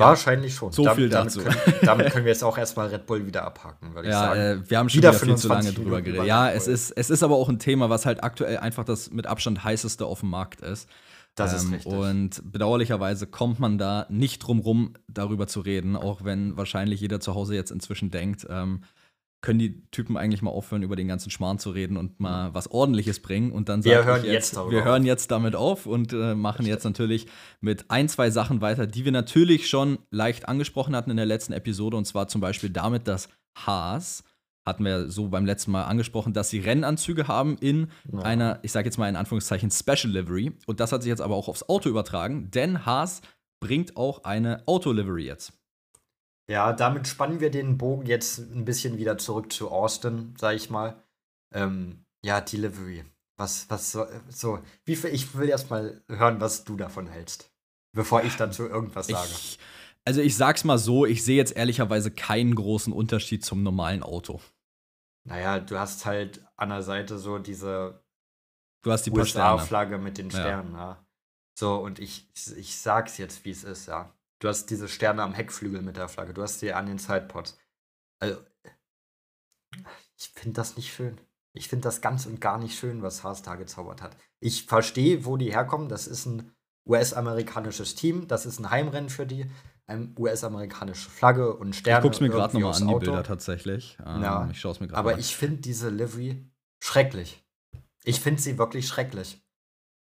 Wahrscheinlich schon. So damit, viel dazu. Damit können, damit können, wir jetzt auch erstmal Red Bull wieder abhaken, würde ja, ich sagen. Äh, wir haben schon wieder, wieder viel zu lange drüber geredet. Ja, es ist, es ist aber auch ein Thema, was halt aktuell einfach das mit Abstand heißeste auf dem Markt ist. Das ist ähm, richtig. Und bedauerlicherweise kommt man da nicht drum rum, darüber zu reden, auch wenn wahrscheinlich jeder zu Hause jetzt inzwischen denkt, ähm, können die Typen eigentlich mal aufhören, über den ganzen Schmarrn zu reden und mal was Ordentliches bringen. Und dann wir hören jetzt, jetzt wir hören jetzt damit auf und äh, machen jetzt natürlich mit ein, zwei Sachen weiter, die wir natürlich schon leicht angesprochen hatten in der letzten Episode. Und zwar zum Beispiel damit, dass Haas, hatten wir so beim letzten Mal angesprochen, dass sie Rennanzüge haben in ja. einer, ich sage jetzt mal in Anführungszeichen, Special Livery. Und das hat sich jetzt aber auch aufs Auto übertragen, denn Haas bringt auch eine Auto-Livery jetzt. Ja, damit spannen wir den Bogen jetzt ein bisschen wieder zurück zu Austin, sag ich mal. Ähm, ja, Delivery. Was, was so, so, wie viel, ich will erst mal hören, was du davon hältst, bevor ich dann zu irgendwas sage. Ich, also ich sag's mal so, ich sehe jetzt ehrlicherweise keinen großen Unterschied zum normalen Auto. Naja, du hast halt an der Seite so diese du hast die USA-Flagge mit den Sternen, ja. ja. So, und ich, ich sag's jetzt, wie es ist, ja. Du hast diese Sterne am Heckflügel mit der Flagge. Du hast sie an den Sidepods. Also, ich finde das nicht schön. Ich finde das ganz und gar nicht schön, was Haas da gezaubert hat. Ich verstehe, wo die herkommen. Das ist ein US-amerikanisches Team. Das ist ein Heimrennen für die. Eine US-amerikanische Flagge und Sterne. Ich guck's mir gerade nochmal an, die Bilder tatsächlich. Ähm, ja, ich schaue es mir gerade Aber ich finde diese Livery schrecklich. Ich finde sie wirklich schrecklich.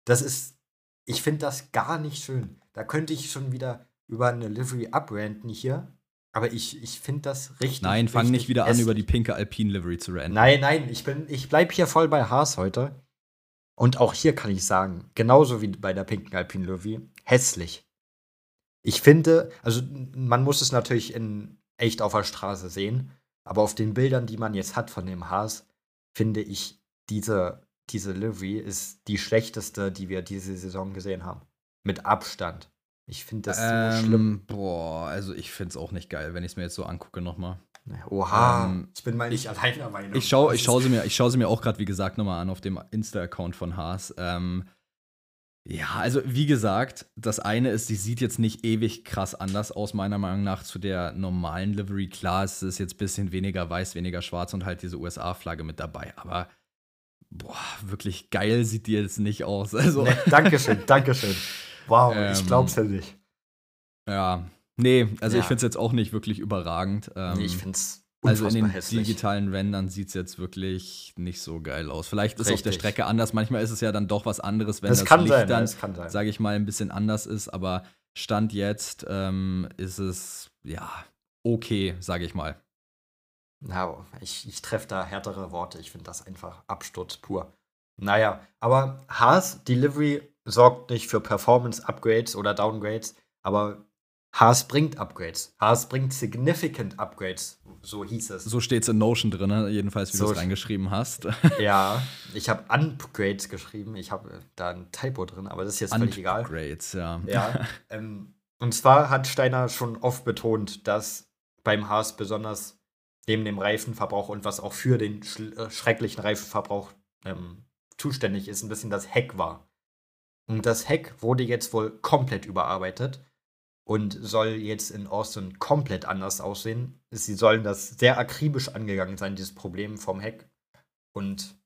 Das ist, ich finde das gar nicht schön. Da könnte ich schon wieder über eine Livery abranten hier. Aber ich, ich finde das richtig. Nein, fang nicht wieder an, über die pinke Alpine Livery zu ranten. Nein, nein, ich, ich bleibe hier voll bei Haas heute. Und auch hier kann ich sagen, genauso wie bei der pinken Alpine Livery, hässlich. Ich finde, also man muss es natürlich in echt auf der Straße sehen, aber auf den Bildern, die man jetzt hat von dem Haas, finde ich, diese, diese Livery ist die schlechteste, die wir diese Saison gesehen haben. Mit Abstand. Ich finde das ähm, so schlimm. Boah, also ich finde es auch nicht geil, wenn ich es mir jetzt so angucke nochmal. Oha, ähm, ich bin mal nicht ich, allein der Meinung. Ich schaue ich schau sie mir, schau sie mir auch gerade, wie gesagt, nochmal an auf dem Insta-Account von Haas. Ähm, ja, also wie gesagt, das eine ist, die sieht jetzt nicht ewig krass anders aus, meiner Meinung nach, zu der normalen Livery. Klar, es ist jetzt ein bisschen weniger weiß, weniger schwarz und halt diese USA-Flagge mit dabei, aber boah, wirklich geil sieht die jetzt nicht aus. Also. Nee, Dankeschön, Dankeschön. Wow, ähm, ich glaub's ja nicht. Ja, nee, also ja. ich find's jetzt auch nicht wirklich überragend. Ähm, nee, ich find's also in den hässlich. digitalen Rendern sieht es jetzt wirklich nicht so geil aus. Vielleicht ist Richtig. auf der Strecke anders. Manchmal ist es ja dann doch was anderes, wenn das, das Licht sein, dann, sage ich mal, ein bisschen anders ist. Aber Stand jetzt ähm, ist es ja okay, sage ich mal. Na, ich, ich treffe da härtere Worte. Ich finde das einfach Absturz pur. Naja, aber Haas Delivery sorgt nicht für Performance-Upgrades oder Downgrades, aber Haas bringt Upgrades. Haas bringt significant Upgrades, so hieß es. So steht es in Notion drin, ne? jedenfalls, wie so du es reingeschrieben hast. Ja, ich habe Upgrades geschrieben. Ich habe da ein Typo drin, aber das ist jetzt völlig egal. Upgrades, ja. Ja. Ähm, und zwar hat Steiner schon oft betont, dass beim Haas besonders neben dem Reifenverbrauch und was auch für den äh, schrecklichen Reifenverbrauch ähm, zuständig ist, ein bisschen das Heck war. Und das Heck wurde jetzt wohl komplett überarbeitet und soll jetzt in Austin komplett anders aussehen. Sie sollen das sehr akribisch angegangen sein, dieses Problem vom Heck. Und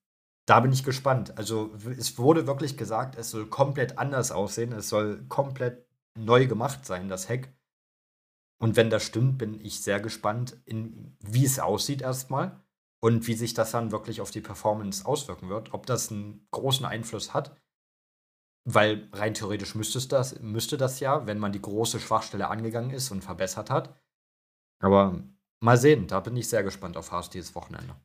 da bin ich gespannt. Also es wurde wirklich gesagt, es soll komplett anders aussehen. Es soll komplett neu gemacht sein, das Heck. Und wenn das stimmt, bin ich sehr gespannt, in, wie es aussieht erstmal und wie sich das dann wirklich auf die Performance auswirken wird. Ob das einen großen Einfluss hat. Weil rein theoretisch müsste, es das, müsste das ja, wenn man die große Schwachstelle angegangen ist und verbessert hat. Aber mal sehen, da bin ich sehr gespannt auf Haas dieses Wochenende.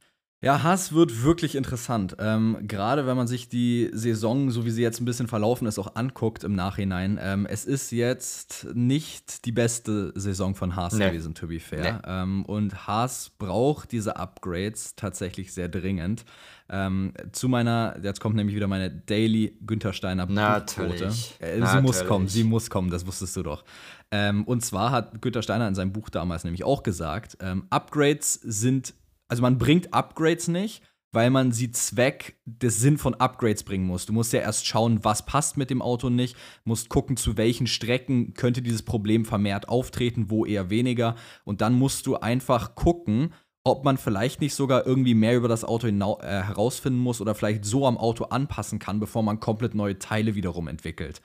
Ja, Haas wird wirklich interessant. Ähm, Gerade wenn man sich die Saison, so wie sie jetzt ein bisschen verlaufen ist, auch anguckt im Nachhinein. Ähm, es ist jetzt nicht die beste Saison von Haas nee. gewesen, to be fair. Nee. Ähm, und Haas braucht diese Upgrades tatsächlich sehr dringend. Ähm, zu meiner, jetzt kommt nämlich wieder meine Daily Günther Steiner Buchquote. Äh, sie muss kommen, sie muss kommen, das wusstest du doch. Ähm, und zwar hat Günther Steiner in seinem Buch damals nämlich auch gesagt, ähm, Upgrades sind also man bringt Upgrades nicht, weil man sie Zweck des Sinn von Upgrades bringen muss. Du musst ja erst schauen, was passt mit dem Auto nicht, musst gucken, zu welchen Strecken könnte dieses Problem vermehrt auftreten, wo eher weniger. Und dann musst du einfach gucken, ob man vielleicht nicht sogar irgendwie mehr über das Auto äh, herausfinden muss oder vielleicht so am Auto anpassen kann, bevor man komplett neue Teile wiederum entwickelt.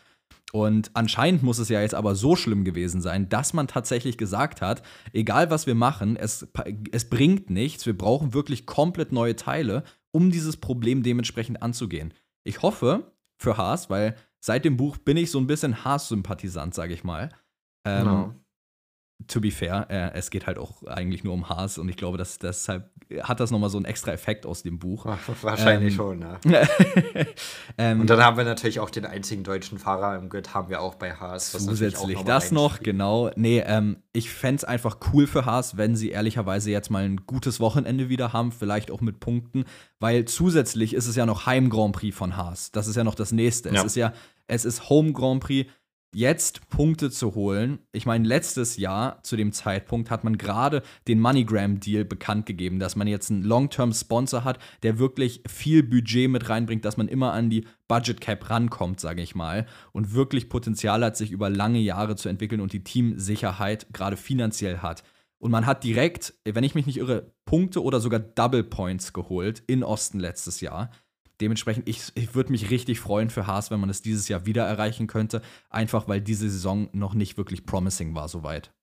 Und anscheinend muss es ja jetzt aber so schlimm gewesen sein, dass man tatsächlich gesagt hat, egal was wir machen, es, es bringt nichts, wir brauchen wirklich komplett neue Teile, um dieses Problem dementsprechend anzugehen. Ich hoffe für Haas, weil seit dem Buch bin ich so ein bisschen Haas-Sympathisant, sage ich mal. Ähm, genau to be fair, äh, es geht halt auch eigentlich nur um Haas und ich glaube, dass deshalb hat das nochmal so einen extra Effekt aus dem Buch. Wahrscheinlich ähm, schon, ne? ähm, und dann haben wir natürlich auch den einzigen deutschen Fahrer im Grid, haben wir auch bei Haas. Zusätzlich noch das noch, genau. Nee, ähm, ich fände es einfach cool für Haas, wenn sie ehrlicherweise jetzt mal ein gutes Wochenende wieder haben, vielleicht auch mit Punkten, weil zusätzlich ist es ja noch Heim Grand Prix von Haas. Das ist ja noch das nächste. Ja. Es ist ja, es ist Home Grand Prix jetzt Punkte zu holen. Ich meine, letztes Jahr zu dem Zeitpunkt hat man gerade den MoneyGram-Deal bekannt gegeben, dass man jetzt einen Long-Term-Sponsor hat, der wirklich viel Budget mit reinbringt, dass man immer an die Budget Cap rankommt, sage ich mal, und wirklich Potenzial hat, sich über lange Jahre zu entwickeln und die Teamsicherheit gerade finanziell hat. Und man hat direkt, wenn ich mich nicht irre, Punkte oder sogar Double Points geholt in Osten letztes Jahr dementsprechend, ich, ich würde mich richtig freuen für Haas, wenn man es dieses Jahr wieder erreichen könnte. Einfach weil diese Saison noch nicht wirklich promising war, soweit.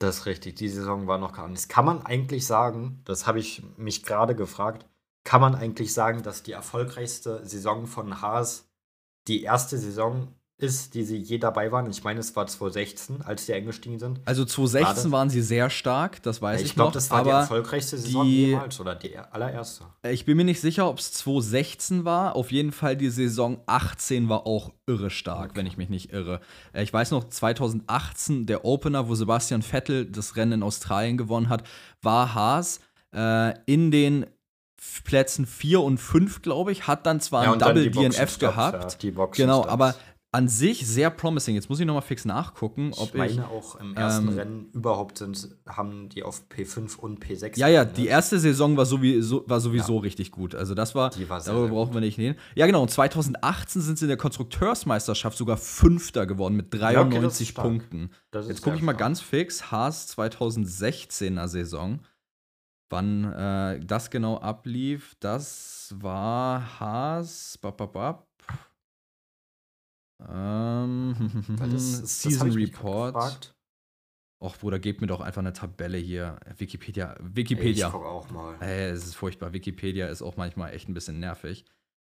Das ist richtig, die Saison war noch gar nicht. Kann man eigentlich sagen, das habe ich mich gerade gefragt, kann man eigentlich sagen, dass die erfolgreichste Saison von Haas die erste Saison ist, die sie je dabei waren. Ich meine, es war 2016, als die eingestiegen sind. Also 2016 waren sie sehr stark, das weiß ich, ich glaub, noch. Ich glaube, das war die erfolgreichste Saison die, jemals oder die allererste. Ich bin mir nicht sicher, ob es 2016 war. Auf jeden Fall die Saison 18 war auch irre stark, okay. wenn ich mich nicht irre. Äh, ich weiß noch, 2018, der Opener, wo Sebastian Vettel das Rennen in Australien gewonnen hat, war Haas äh, in den Plätzen 4 und 5, glaube ich, hat dann zwar ja, ein Double DNF gehabt. Ja, genau, aber an sich sehr promising. Jetzt muss ich noch mal fix nachgucken, ob ich. meine auch im ersten ähm, Rennen überhaupt sind, haben die auf P5 und P6. Ja, ja, die erste Saison war sowieso, war sowieso ja. richtig gut. Also das war, die war sehr, darüber sehr brauchen wir nicht reden. Ja, genau. Und 2018 sind sie in der Konstrukteursmeisterschaft sogar Fünfter geworden mit 93 ja, okay, Punkten. Jetzt gucke ich mal ganz fix. Haas 2016er Saison. Wann äh, das genau ablief, das war Haas. Bap, bap, bap. Ähm, das, Season das Report. Och, Bruder, gebt mir doch einfach eine Tabelle hier. Wikipedia. Wikipedia. Ey, ich guck auch mal. Ey, es ist furchtbar. Wikipedia ist auch manchmal echt ein bisschen nervig.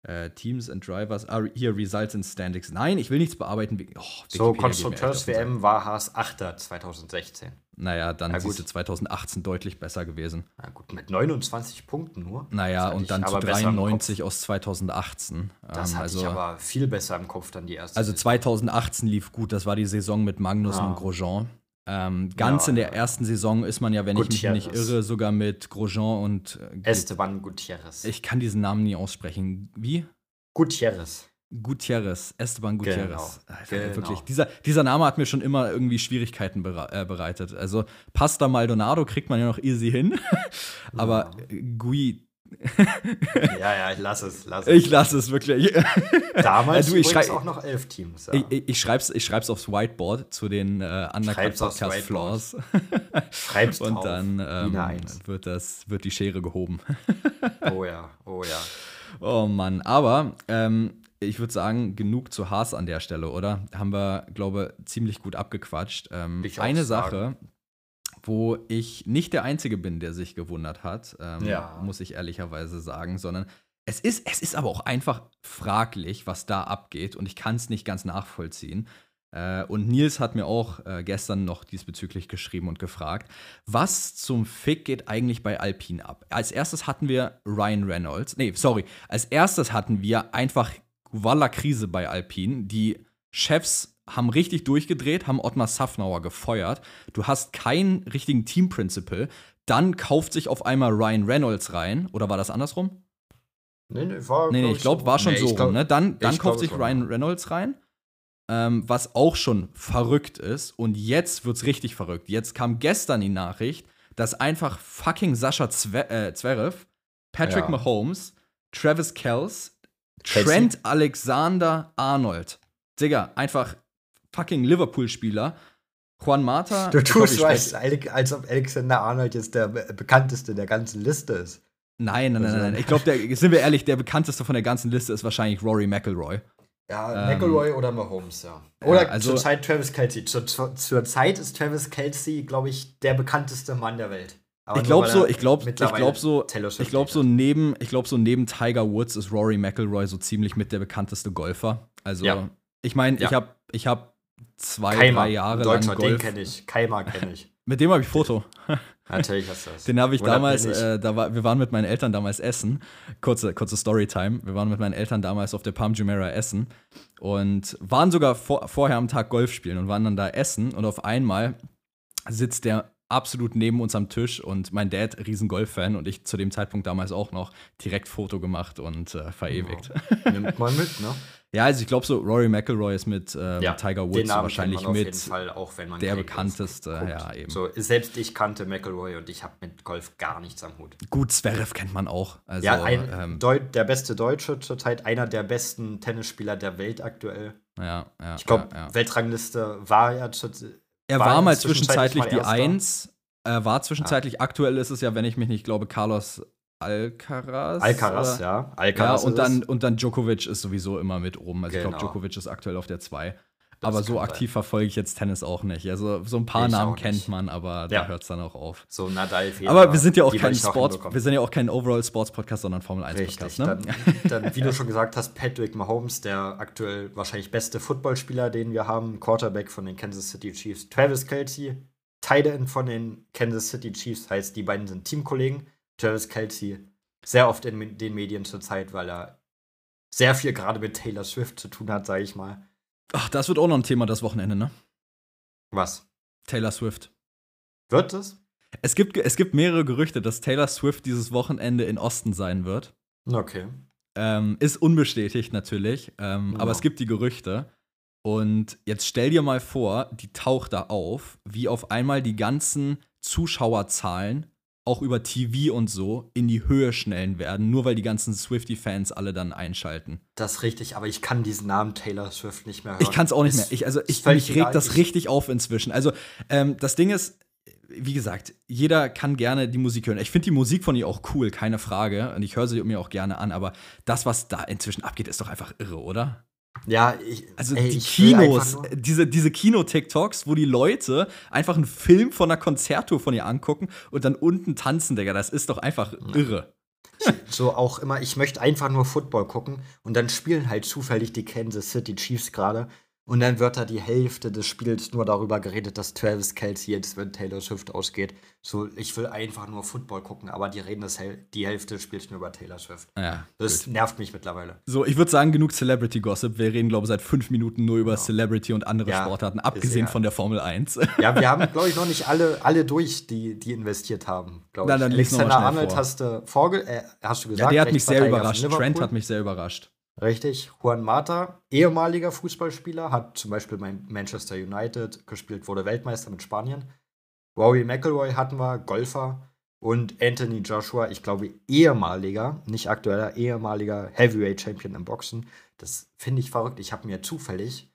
Äh, Teams and Drivers. Ah, hier, Results and Standings. Nein, ich will nichts bearbeiten. Oh, so, Konstrukteurs-WM war Haas 8. 2016. Naja, dann ja, siehst du 2018 deutlich besser gewesen. Na gut, mit 29 Punkten nur. Naja, und dann zu 93 aus 2018. Das ähm, hatte also, ich aber viel besser im Kopf dann die erste Also 2018 lief gut, das war die Saison mit Magnus ja. und Grosjean. Ähm, ganz ja, in der ersten Saison ist man ja, wenn Gutierrez. ich mich nicht irre, sogar mit Grosjean und. Äh, Esteban Gutierrez. Ich kann diesen Namen nie aussprechen. Wie? Gutierrez. Gutierrez, Esteban Gutierrez. Genau. genau. Wirklich, dieser, dieser Name hat mir schon immer irgendwie Schwierigkeiten bere äh, bereitet. Also Pasta Maldonado kriegt man ja noch easy hin, aber ja. Gui ja, ja, ich lasse es. Lass es. Ich lasse es wirklich. Damals ja, du, ich auch noch elf Teams. Ja. Ich, ich, ich schreibe es ich schreib's aufs Whiteboard zu den äh, Undercut Podcast Flaws. Schreib's Und dann ähm, wird, das, wird die Schere gehoben. oh ja, oh ja. Oh Mann, aber ähm, ich würde sagen, genug zu Haas an der Stelle, oder? Haben wir, glaube ich, ziemlich gut abgequatscht. Ähm, eine Sache, wo ich nicht der Einzige bin, der sich gewundert hat, ähm, ja. muss ich ehrlicherweise sagen, sondern es ist, es ist aber auch einfach fraglich, was da abgeht und ich kann es nicht ganz nachvollziehen. Äh, und Nils hat mir auch äh, gestern noch diesbezüglich geschrieben und gefragt, was zum Fick geht eigentlich bei Alpine ab? Als erstes hatten wir Ryan Reynolds. Nee, sorry. Als erstes hatten wir einfach Walla Krise bei Alpine. Die Chefs haben richtig durchgedreht, haben Ottmar Safnauer gefeuert. Du hast keinen richtigen Team-Principal. Dann kauft sich auf einmal Ryan Reynolds rein. Oder war das andersrum? Nee, nee, war, nee, nee ich glaube, war schon nee, so glaub, rum. Ne? Dann, dann kauft sich Ryan Reynolds rein ähm, was auch schon verrückt ist. Und jetzt wird's richtig verrückt. Jetzt kam gestern die Nachricht, dass einfach fucking Sascha Zve äh, Zverev, Patrick ja. Mahomes, Travis Kells, Trent Alexander Arnold, Digga, einfach fucking Liverpool-Spieler, Juan Mata. Du tust so, als, als ob Alexander Arnold jetzt der bekannteste der ganzen Liste ist. Nein, nein, nein, nein. Also- ich glaube, sind wir ehrlich, der bekannteste von der ganzen Liste ist wahrscheinlich Rory McIlroy. Ja, ähm, McElroy oder Mahomes, ja. Oder ja, also, zur Zeit Travis Kelsey. Zur, zur, zur Zeit ist Travis Kelsey, glaube ich, der bekannteste Mann der Welt. Aber ich glaube so, ich glaube, ich glaube so, ich glaube so neben, ich glaube so neben Tiger Woods ist Rory McIlroy so ziemlich mit der bekannteste Golfer. Also ja. ich meine, ja. ich habe, ich habe zwei, Keimer, drei Jahre lang Golf. Den kenne ich, Keimer kenne ich. mit dem habe ich Foto. Natürlich hast du das. Den habe ich Oder damals, äh, da war, wir waren mit meinen Eltern damals essen. Kurze, kurze Storytime. Wir waren mit meinen Eltern damals auf der Palm Jumeirah essen und waren sogar vor, vorher am Tag Golf spielen und waren dann da essen und auf einmal sitzt der absolut neben uns am Tisch und mein Dad, riesen Golf-Fan und ich zu dem Zeitpunkt damals auch noch direkt Foto gemacht und äh, verewigt. Ja. Nimmt man mit, ne? Ja, also ich glaube so, Rory McIlroy ist mit äh, ja, Tiger Woods wahrscheinlich mit Fall, auch, der bekannteste. Ja, eben. So, selbst ich kannte McIlroy und ich habe mit Golf gar nichts am Hut. Gut, Zverev kennt man auch. Also, ja, ein, ähm, der beste Deutsche zurzeit, einer der besten Tennisspieler der Welt aktuell. Ja, ja. Ich glaube, ja, ja. Weltrangliste war ja zu, Er war, war mal zwischenzeitlich, die Eins. Er war zwischenzeitlich, aktuell ist es ja, wenn ich mich nicht glaube, Carlos Alcaraz. Alcaraz, ja. Alcaraz ja, und dann, und dann Djokovic ist sowieso immer mit oben. Also genau. ich glaube, Djokovic ist aktuell auf der 2. Aber so aktiv sein. verfolge ich jetzt Tennis auch nicht. Also so ein paar ich Namen kennt man, aber ja. da hört es dann auch auf. So Nadal, Federer, Aber wir sind ja auch kein Sports, wir sind ja auch kein Overall Sports Podcast, sondern Formel 1 Richtig, Podcast. Ne? Dann, dann, wie du schon gesagt hast, Patrick Mahomes, der aktuell wahrscheinlich beste Footballspieler, den wir haben, Quarterback von den Kansas City Chiefs. Travis Kelsey, Tight End von den Kansas City Chiefs, heißt, die beiden sind Teamkollegen. Travis Kelsey sehr oft in den Medien zurzeit, weil er sehr viel gerade mit Taylor Swift zu tun hat, sage ich mal. Ach, das wird auch noch ein Thema das Wochenende, ne? Was? Taylor Swift. Wird es? Es gibt, es gibt mehrere Gerüchte, dass Taylor Swift dieses Wochenende in Osten sein wird. Okay. Ähm, ist unbestätigt natürlich, ähm, ja. aber es gibt die Gerüchte. Und jetzt stell dir mal vor, die taucht da auf, wie auf einmal die ganzen Zuschauerzahlen auch über TV und so in die Höhe schnellen werden, nur weil die ganzen Swifty-Fans alle dann einschalten. Das ist richtig, aber ich kann diesen Namen Taylor Swift nicht mehr hören. Ich kann es auch nicht mehr. Ich, also ich, mich regt das richtig auf inzwischen. Also ähm, das Ding ist, wie gesagt, jeder kann gerne die Musik hören. Ich finde die Musik von ihr auch cool, keine Frage. Und ich höre sie mir auch gerne an, aber das, was da inzwischen abgeht, ist doch einfach irre, oder? Ja, ich, also ey, die Kinos, diese, diese Kino-TikToks, wo die Leute einfach einen Film von einer Konzerttour von ihr angucken und dann unten tanzen, Digga, das ist doch einfach irre. So auch immer, ich möchte einfach nur Football gucken und dann spielen halt zufällig die Kansas City Chiefs gerade und dann wird da die Hälfte des Spiels nur darüber geredet, dass Travis Kelsey jetzt, wenn Taylor Swift ausgeht, so, ich will einfach nur Football gucken, aber die reden das die Hälfte des Spiels nur über Taylor Swift. Ja, das gut. nervt mich mittlerweile. So, ich würde sagen, genug Celebrity Gossip. Wir reden, glaube ich, seit fünf Minuten nur über genau. Celebrity und andere ja, Sportarten, abgesehen von der Formel 1. Ja, wir haben, glaube ich, noch nicht alle, alle durch, die, die investiert haben, glaube ich. dann Alexander Arnold vor. hast du, vorge äh, hast du gesagt. Ja, der hat mich sehr überrascht. Trent hat mich sehr überrascht. Richtig. Juan Mata, ehemaliger Fußballspieler, hat zum Beispiel bei Manchester United gespielt, wurde Weltmeister mit Spanien. Rory McIlroy hatten wir, Golfer. Und Anthony Joshua, ich glaube, ehemaliger, nicht aktueller, ehemaliger Heavyweight Champion im Boxen. Das finde ich verrückt. Ich habe mir zufällig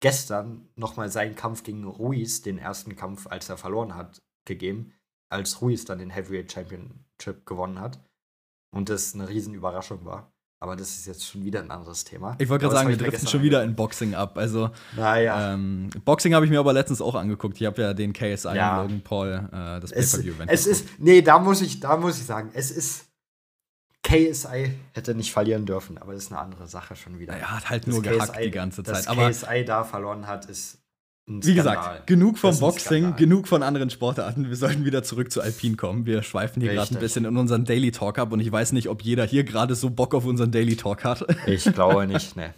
gestern nochmal seinen Kampf gegen Ruiz, den ersten Kampf, als er verloren hat, gegeben, als Ruiz dann den Heavyweight Championship gewonnen hat. Und das eine Riesenüberraschung war. Aber das ist jetzt schon wieder ein anderes Thema. Ich wollte gerade sagen, wir driften schon wieder in Boxing ab. Also, naja. Ähm, Boxing habe ich mir aber letztens auch angeguckt. Ich habe ja den KSI ja. Logan Paul, äh, das Pay-Per-View-Event. Es, es ist, nee, da muss, ich, da muss ich sagen, es ist, KSI hätte nicht verlieren dürfen, aber das ist eine andere Sache schon wieder. Er hat halt nur KSI, gehackt die ganze Zeit. Dass aber KSI da verloren hat, ist wie gesagt, genug vom Boxing, genug von anderen Sportarten. Wir sollten wieder zurück zu Alpin kommen. Wir schweifen hier gerade ein bisschen in unseren Daily Talk ab und ich weiß nicht, ob jeder hier gerade so Bock auf unseren Daily Talk hat. Ich glaube nicht, ne.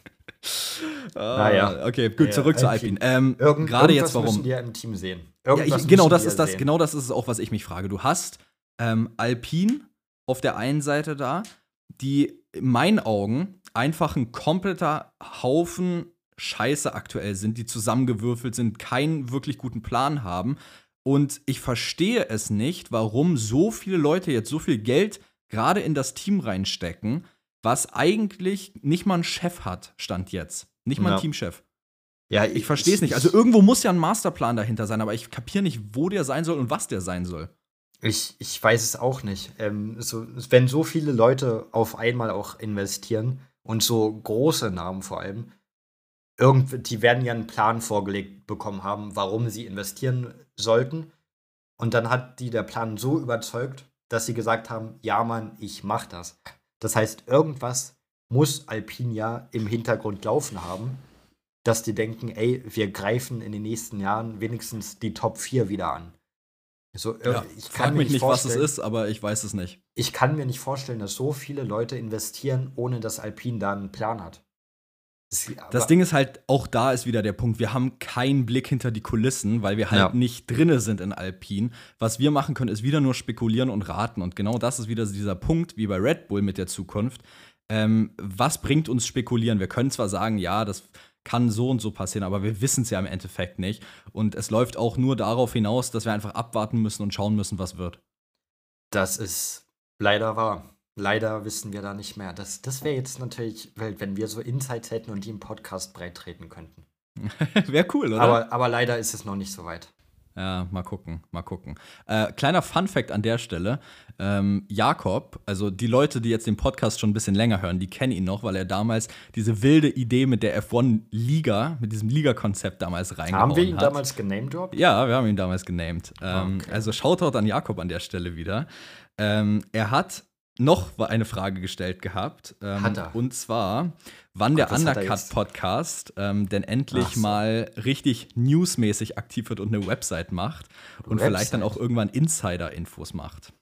ah, naja. Okay, gut, zurück ja, zu Alpin. Ähm, Irgend, gerade jetzt, warum? müssen die ja im Team sehen. Ja, ich, genau, das ist das, sehen. genau das ist es auch, was ich mich frage. Du hast ähm, Alpin auf der einen Seite da, die in meinen Augen einfach ein kompletter Haufen scheiße aktuell sind, die zusammengewürfelt sind, keinen wirklich guten Plan haben. Und ich verstehe es nicht, warum so viele Leute jetzt so viel Geld gerade in das Team reinstecken, was eigentlich nicht mal einen Chef hat, stand jetzt. Nicht mal ein ja. Teamchef. Ja, ich, ich verstehe es nicht. Also irgendwo muss ja ein Masterplan dahinter sein, aber ich kapiere nicht, wo der sein soll und was der sein soll. Ich, ich weiß es auch nicht. Ähm, so, wenn so viele Leute auf einmal auch investieren und so große Namen vor allem, irgend, die werden ja einen Plan vorgelegt bekommen haben, warum sie investieren sollten. Und dann hat die der Plan so überzeugt, dass sie gesagt haben, ja Mann, ich mach das. Das heißt, irgendwas muss Alpine ja im Hintergrund laufen haben, dass die denken, ey, wir greifen in den nächsten Jahren wenigstens die Top 4 wieder an. So, ja, ich kann mich nicht, was es ist, aber ich weiß es nicht. Ich kann mir nicht vorstellen, dass so viele Leute investieren, ohne dass Alpine da einen Plan hat. Das Ding ist halt, auch da ist wieder der Punkt, wir haben keinen Blick hinter die Kulissen, weil wir halt ja. nicht drinne sind in Alpine. Was wir machen können, ist wieder nur spekulieren und raten. Und genau das ist wieder dieser Punkt, wie bei Red Bull mit der Zukunft. Ähm, was bringt uns spekulieren? Wir können zwar sagen, ja, das kann so und so passieren, aber wir wissen es ja im Endeffekt nicht. Und es läuft auch nur darauf hinaus, dass wir einfach abwarten müssen und schauen müssen, was wird. Das ist leider wahr. Leider wissen wir da nicht mehr. Das, das wäre jetzt natürlich, wenn wir so Insights hätten und die im Podcast breit treten könnten. wäre cool, oder? Aber, aber leider ist es noch nicht so weit. Ja, mal gucken, mal gucken. Äh, kleiner Fun-Fact an der Stelle: ähm, Jakob, also die Leute, die jetzt den Podcast schon ein bisschen länger hören, die kennen ihn noch, weil er damals diese wilde Idee mit der F1-Liga, mit diesem Liga-Konzept damals reingehauen hat. Haben wir ihn hat. damals genamed, Rob? Ja, wir haben ihn damals genamed. Ähm, okay. Also Shoutout an Jakob an der Stelle wieder. Ähm, er hat noch eine Frage gestellt gehabt. Ähm, hat er. Und zwar, wann Gott, der Undercut-Podcast ähm, denn endlich so. mal richtig newsmäßig aktiv wird und eine Website macht und Website. vielleicht dann auch irgendwann Insider-Infos macht.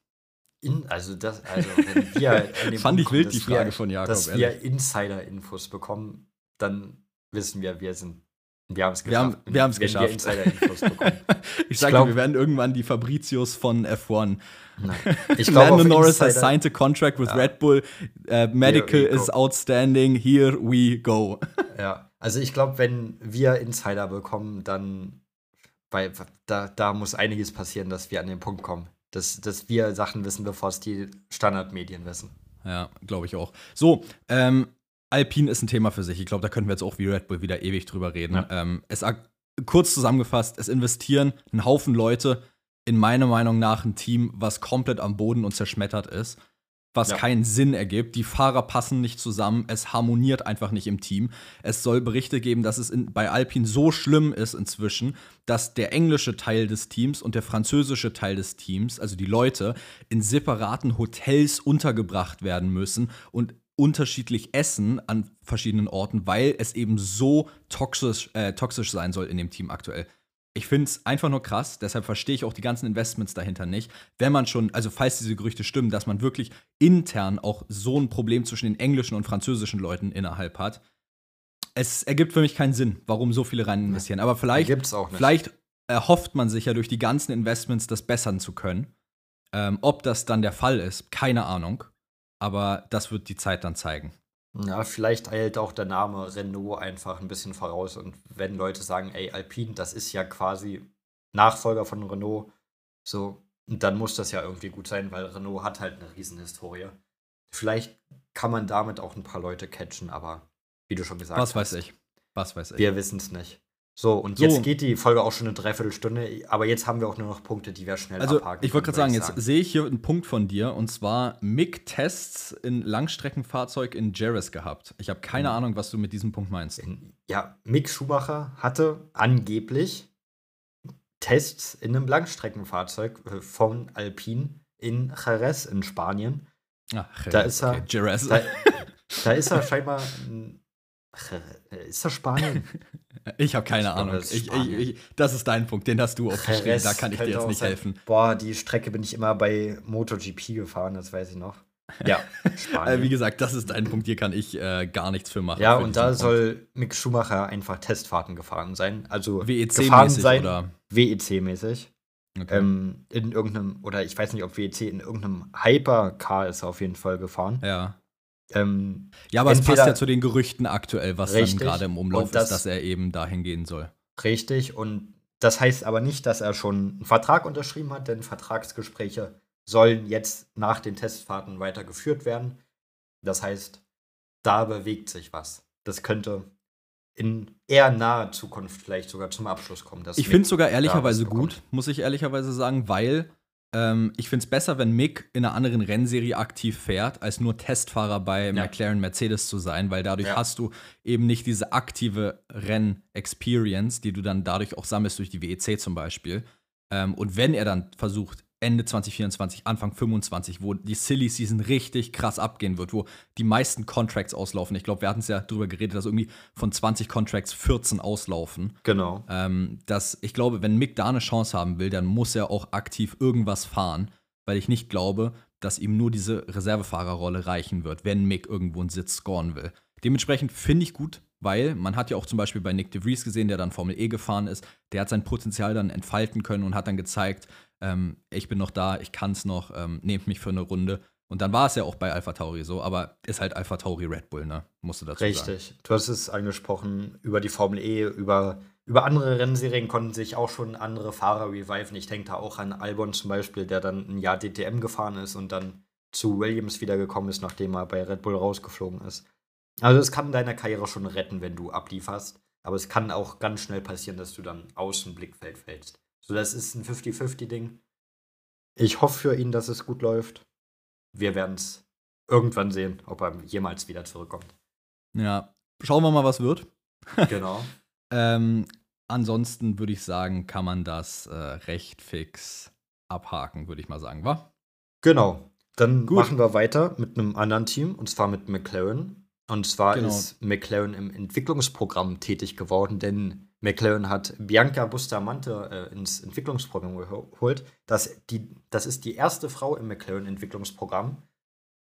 In, also das, also wenn wir Fand ich wild die Frage wir, von Jakob. Dass ehrlich. wir Insider-Infos bekommen, dann wissen wir, wir sind wir haben es geschafft. Wir haben es geschafft. ich sage wir werden irgendwann die Fabricios von F1. Nein. Ich glaub, Lando Norris Insider, has signed a contract with ja. Red Bull. Uh, medical is outstanding. Here we go. Ja, also ich glaube, wenn wir Insider bekommen, dann weil da, da muss einiges passieren, dass wir an den Punkt kommen. Dass, dass wir Sachen wissen, bevor es die Standardmedien wissen. Ja, glaube ich auch. So, ähm, Alpine ist ein Thema für sich. Ich glaube, da könnten wir jetzt auch wie Red Bull wieder ewig drüber reden. Ja. Ähm, es, kurz zusammengefasst, es investieren ein Haufen Leute in meiner Meinung nach ein Team, was komplett am Boden und zerschmettert ist, was ja. keinen Sinn ergibt. Die Fahrer passen nicht zusammen, es harmoniert einfach nicht im Team. Es soll Berichte geben, dass es in, bei Alpine so schlimm ist inzwischen, dass der englische Teil des Teams und der französische Teil des Teams, also die Leute, in separaten Hotels untergebracht werden müssen und unterschiedlich essen an verschiedenen Orten, weil es eben so toxisch, äh, toxisch sein soll in dem Team aktuell. Ich finde es einfach nur krass, deshalb verstehe ich auch die ganzen Investments dahinter nicht. Wenn man schon, also falls diese Gerüchte stimmen, dass man wirklich intern auch so ein Problem zwischen den englischen und französischen Leuten innerhalb hat. Es ergibt für mich keinen Sinn, warum so viele rein investieren. Aber vielleicht, vielleicht erhofft man sich ja durch die ganzen Investments das bessern zu können. Ähm, ob das dann der Fall ist, keine Ahnung. Aber das wird die Zeit dann zeigen. Ja, vielleicht eilt auch der Name Renault einfach ein bisschen voraus. Und wenn Leute sagen, ey, Alpine, das ist ja quasi Nachfolger von Renault, so, dann muss das ja irgendwie gut sein, weil Renault hat halt eine Riesenhistorie. Vielleicht kann man damit auch ein paar Leute catchen, aber wie du schon gesagt Was hast. Was weiß ich. Was weiß ich. Wir wissen es nicht. So, und so. jetzt geht die Folge auch schon eine Dreiviertelstunde, aber jetzt haben wir auch nur noch Punkte, die wir schnell also, abhaken. Ich wollte gerade sagen, jetzt sehe ich hier einen Punkt von dir und zwar MIG-Tests in Langstreckenfahrzeug in Jerez gehabt. Ich habe keine mhm. Ahnung, was du mit diesem Punkt meinst. Ja, Mick Schumacher hatte angeblich Tests in einem Langstreckenfahrzeug äh, von Alpine in Jerez in Spanien. Ach, da ist er. Okay, da, da, ist er scheinbar. Ach, ist das Spanien? Ich habe keine ich Ahnung. Das ist, ich, ich, das ist dein Punkt, den hast du aufgeschrieben. Da kann ich dir jetzt nicht helfen. Boah, die Strecke bin ich immer bei MotoGP gefahren, das weiß ich noch. Ja, Spanien. Wie gesagt, das ist ein Punkt, hier kann ich äh, gar nichts für machen. Ja, für und da soll Mick Schumacher einfach Testfahrten gefahren sein. Also WEC-mäßig oder? WEC-mäßig. Okay. Ähm, in irgendeinem, oder ich weiß nicht, ob WEC in irgendeinem Hypercar ist auf jeden Fall gefahren. Ja. Ähm, ja, aber es passt ja zu den Gerüchten aktuell, was richtig, dann gerade im Umlauf das, ist, dass er eben dahin gehen soll. Richtig, und das heißt aber nicht, dass er schon einen Vertrag unterschrieben hat, denn Vertragsgespräche sollen jetzt nach den Testfahrten weitergeführt werden. Das heißt, da bewegt sich was. Das könnte in eher naher Zukunft vielleicht sogar zum Abschluss kommen. ich finde es sogar ehrlicherweise gut, muss ich ehrlicherweise sagen, weil ähm, ich finde es besser, wenn Mick in einer anderen Rennserie aktiv fährt, als nur Testfahrer bei ja. McLaren Mercedes zu sein, weil dadurch ja. hast du eben nicht diese aktive Renn-Experience, die du dann dadurch auch sammelst durch die WEC zum Beispiel. Ähm, und wenn er dann versucht, Ende 2024, Anfang 25, wo die Silly Season richtig krass abgehen wird, wo die meisten Contracts auslaufen. Ich glaube, wir hatten es ja darüber geredet, dass irgendwie von 20 Contracts 14 auslaufen. Genau. Ähm, dass ich glaube, wenn Mick da eine Chance haben will, dann muss er auch aktiv irgendwas fahren, weil ich nicht glaube, dass ihm nur diese Reservefahrerrolle reichen wird, wenn Mick irgendwo einen Sitz scoren will. Dementsprechend finde ich gut, weil man hat ja auch zum Beispiel bei Nick DeVries gesehen, der dann Formel E gefahren ist, der hat sein Potenzial dann entfalten können und hat dann gezeigt, ähm, ich bin noch da, ich kann es noch, ähm, nehmt mich für eine Runde. Und dann war es ja auch bei Alpha Tauri so, aber ist halt Alpha Tauri Red Bull, ne? Musst du dazu Richtig. sagen. Richtig. Du hast es angesprochen, über die Formel E, über, über andere Rennserien konnten sich auch schon andere Fahrer reviven. Ich denke da auch an Albon zum Beispiel, der dann ein Jahr DTM gefahren ist und dann zu Williams wiedergekommen ist, nachdem er bei Red Bull rausgeflogen ist. Also es kann deine Karriere schon retten, wenn du ablieferst. Aber es kann auch ganz schnell passieren, dass du dann aus dem Blickfeld fällst. So, das ist ein 50-50-Ding. Ich hoffe für ihn, dass es gut läuft. Wir werden es irgendwann sehen, ob er jemals wieder zurückkommt. Ja, schauen wir mal, was wird. Genau. ähm, ansonsten würde ich sagen, kann man das äh, recht fix abhaken, würde ich mal sagen, wa? Genau. Dann Gut. machen wir weiter mit einem anderen Team, und zwar mit McLaren. Und zwar genau. ist McLaren im Entwicklungsprogramm tätig geworden, denn McLaren hat Bianca Bustamante äh, ins Entwicklungsprogramm geholt. Das, die, das ist die erste Frau im McLaren-Entwicklungsprogramm.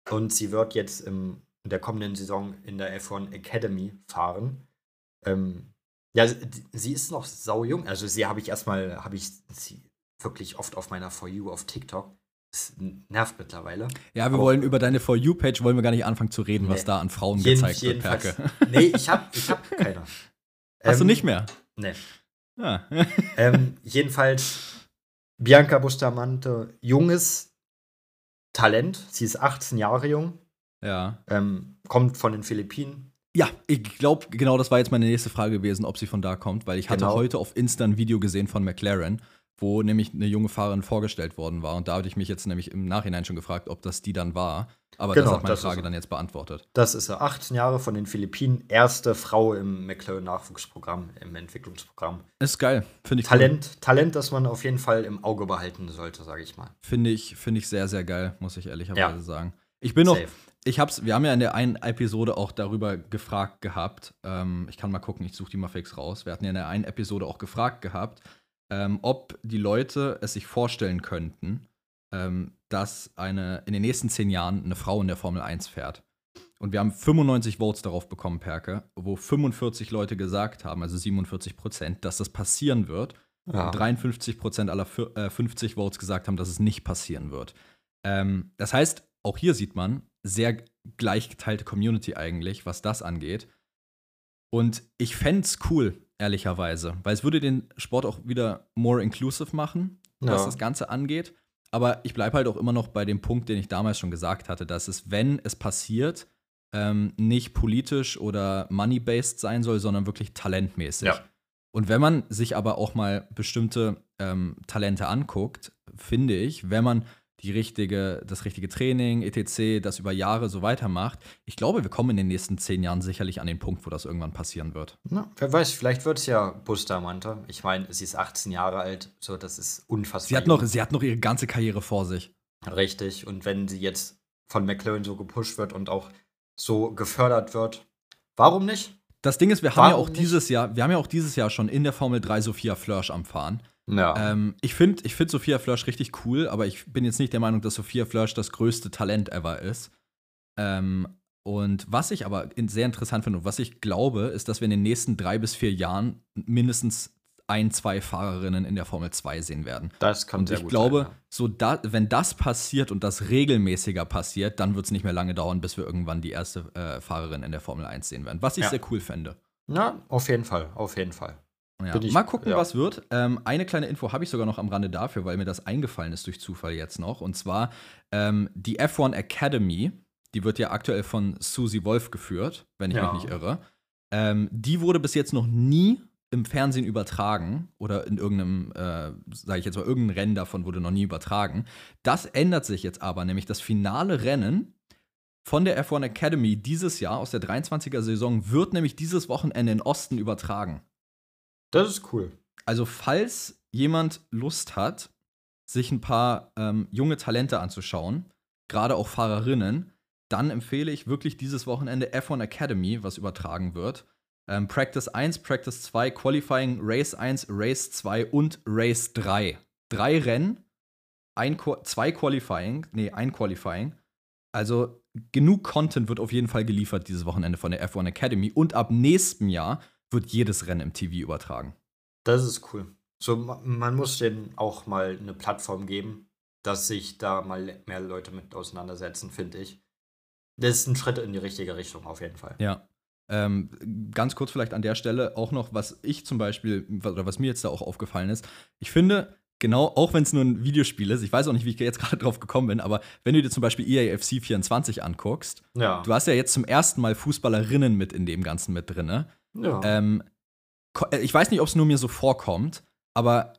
Und sie wird jetzt im, in der kommenden Saison in der F1 Academy fahren. Ähm, ja, sie ist noch sau jung. Also sie habe ich erstmal, habe ich sie wirklich oft auf meiner For You auf TikTok. Das nervt mittlerweile. Ja, wir Aber, wollen über deine For You-Page wollen wir gar nicht anfangen zu reden, nee. was da an Frauen Jeden, gezeigt wird, Perke. Nee, ich habe ich hab keine. Hast ähm, du nicht mehr? Nee. Ah. ähm, jedenfalls Bianca Bustamante, junges Talent. Sie ist 18 Jahre jung. Ja. Ähm, kommt von den Philippinen. Ja, ich glaube, genau das war jetzt meine nächste Frage gewesen, ob sie von da kommt, weil ich hatte genau. heute auf Insta ein Video gesehen von McLaren wo nämlich eine junge Fahrerin vorgestellt worden war. Und da hatte ich mich jetzt nämlich im Nachhinein schon gefragt, ob das die dann war. Aber genau, das hat meine das Frage dann jetzt beantwortet. Das ist er. 18 Jahre von den Philippinen, erste Frau im McLaren-Nachwuchsprogramm, im Entwicklungsprogramm. Ist geil, finde ich Talent, cool. Talent, das man auf jeden Fall im Auge behalten sollte, sage ich mal. Finde ich, find ich sehr, sehr geil, muss ich ehrlicherweise ja. sagen. Ich bin noch, Safe. ich hab's, wir haben ja in der einen Episode auch darüber gefragt gehabt. Ähm, ich kann mal gucken, ich suche die mal fix raus. Wir hatten ja in der einen Episode auch gefragt gehabt, ähm, ob die Leute es sich vorstellen könnten, ähm, dass eine in den nächsten zehn Jahren eine Frau in der Formel 1 fährt. Und wir haben 95 Votes darauf bekommen, Perke, wo 45 Leute gesagt haben, also 47 Prozent, dass das passieren wird. Ja. Und 53 Prozent aller äh, 50 Votes gesagt haben, dass es nicht passieren wird. Ähm, das heißt, auch hier sieht man, sehr gleichgeteilte Community eigentlich, was das angeht. Und ich fände es cool, ehrlicherweise. Weil es würde den Sport auch wieder more inclusive machen, ja. was das Ganze angeht. Aber ich bleibe halt auch immer noch bei dem Punkt, den ich damals schon gesagt hatte, dass es, wenn es passiert, ähm, nicht politisch oder money-based sein soll, sondern wirklich talentmäßig. Ja. Und wenn man sich aber auch mal bestimmte ähm, Talente anguckt, finde ich, wenn man die richtige, das richtige Training, etc., das über Jahre so weitermacht. Ich glaube, wir kommen in den nächsten zehn Jahren sicherlich an den Punkt, wo das irgendwann passieren wird. Na, wer weiß, vielleicht wird es ja Bustamante. Ich meine, sie ist 18 Jahre alt, so das ist unfassbar. Sie hat, noch, sie hat noch ihre ganze Karriere vor sich. Richtig, und wenn sie jetzt von McLaren so gepusht wird und auch so gefördert wird. Warum nicht? Das Ding ist, wir haben Warum ja auch nicht? dieses Jahr, wir haben ja auch dieses Jahr schon in der Formel 3 Sophia Flörsch am Fahren. Ja. Ähm, ich finde ich find Sophia Flörsch richtig cool, aber ich bin jetzt nicht der Meinung, dass Sophia Flörsch das größte Talent ever ist. Ähm, und was ich aber sehr interessant finde und was ich glaube, ist, dass wir in den nächsten drei bis vier Jahren mindestens ein, zwei Fahrerinnen in der Formel 2 sehen werden. Das kann und sehr ich gut glaube, sein, ja. so da, wenn das passiert und das regelmäßiger passiert, dann wird es nicht mehr lange dauern, bis wir irgendwann die erste äh, Fahrerin in der Formel 1 sehen werden. Was ich ja. sehr cool fände. Ja, auf jeden Fall, auf jeden Fall. Ja. Ich, Mal gucken, ja. was wird. Ähm, eine kleine Info habe ich sogar noch am Rande dafür, weil mir das eingefallen ist durch Zufall jetzt noch. Und zwar ähm, die F1 Academy, die wird ja aktuell von Susie Wolf geführt, wenn ich ja. mich nicht irre. Ähm, die wurde bis jetzt noch nie im Fernsehen übertragen oder in irgendeinem, äh, sage ich jetzt mal, irgendein Rennen davon wurde noch nie übertragen. Das ändert sich jetzt aber, nämlich das finale Rennen von der F1 Academy dieses Jahr aus der 23er Saison wird nämlich dieses Wochenende in Osten übertragen. Das ist cool. Also, falls jemand Lust hat, sich ein paar ähm, junge Talente anzuschauen, gerade auch Fahrerinnen, dann empfehle ich wirklich dieses Wochenende F1 Academy, was übertragen wird. Ähm, Practice 1, Practice 2, Qualifying, Race 1, Race 2 und Race 3. Drei Rennen, ein, zwei Qualifying, nee, ein Qualifying. Also genug Content wird auf jeden Fall geliefert dieses Wochenende von der F1 Academy und ab nächstem Jahr wird jedes Rennen im TV übertragen. Das ist cool. So, man muss denen auch mal eine Plattform geben, dass sich da mal mehr Leute mit auseinandersetzen, finde ich. Das ist ein Schritt in die richtige Richtung, auf jeden Fall. Ja. Ähm, ganz kurz vielleicht an der Stelle auch noch, was ich zum Beispiel, oder was mir jetzt da auch aufgefallen ist. Ich finde, genau, auch wenn es nur ein Videospiel ist, ich weiß auch nicht, wie ich jetzt gerade drauf gekommen bin, aber wenn du dir zum Beispiel EAFC 24 anguckst, ja. du hast ja jetzt zum ersten Mal Fußballerinnen mit in dem Ganzen mit drin. Ja. Ähm, äh, ich weiß nicht, ob es nur mir so vorkommt, aber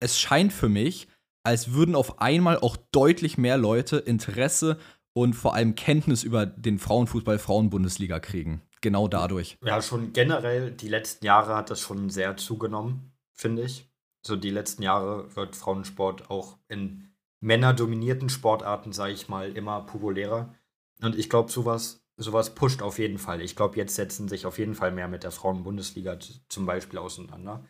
es scheint für mich, als würden auf einmal auch deutlich mehr Leute Interesse und vor allem Kenntnis über den Frauenfußball Frauenbundesliga kriegen. Genau dadurch. Ja, schon generell, die letzten Jahre hat das schon sehr zugenommen, finde ich. So die letzten Jahre wird Frauensport auch in männerdominierten Sportarten, sage ich mal, immer populärer. Und ich glaube, sowas sowas pusht auf jeden Fall. Ich glaube, jetzt setzen sich auf jeden Fall mehr mit der Frauenbundesliga zum Beispiel auseinander.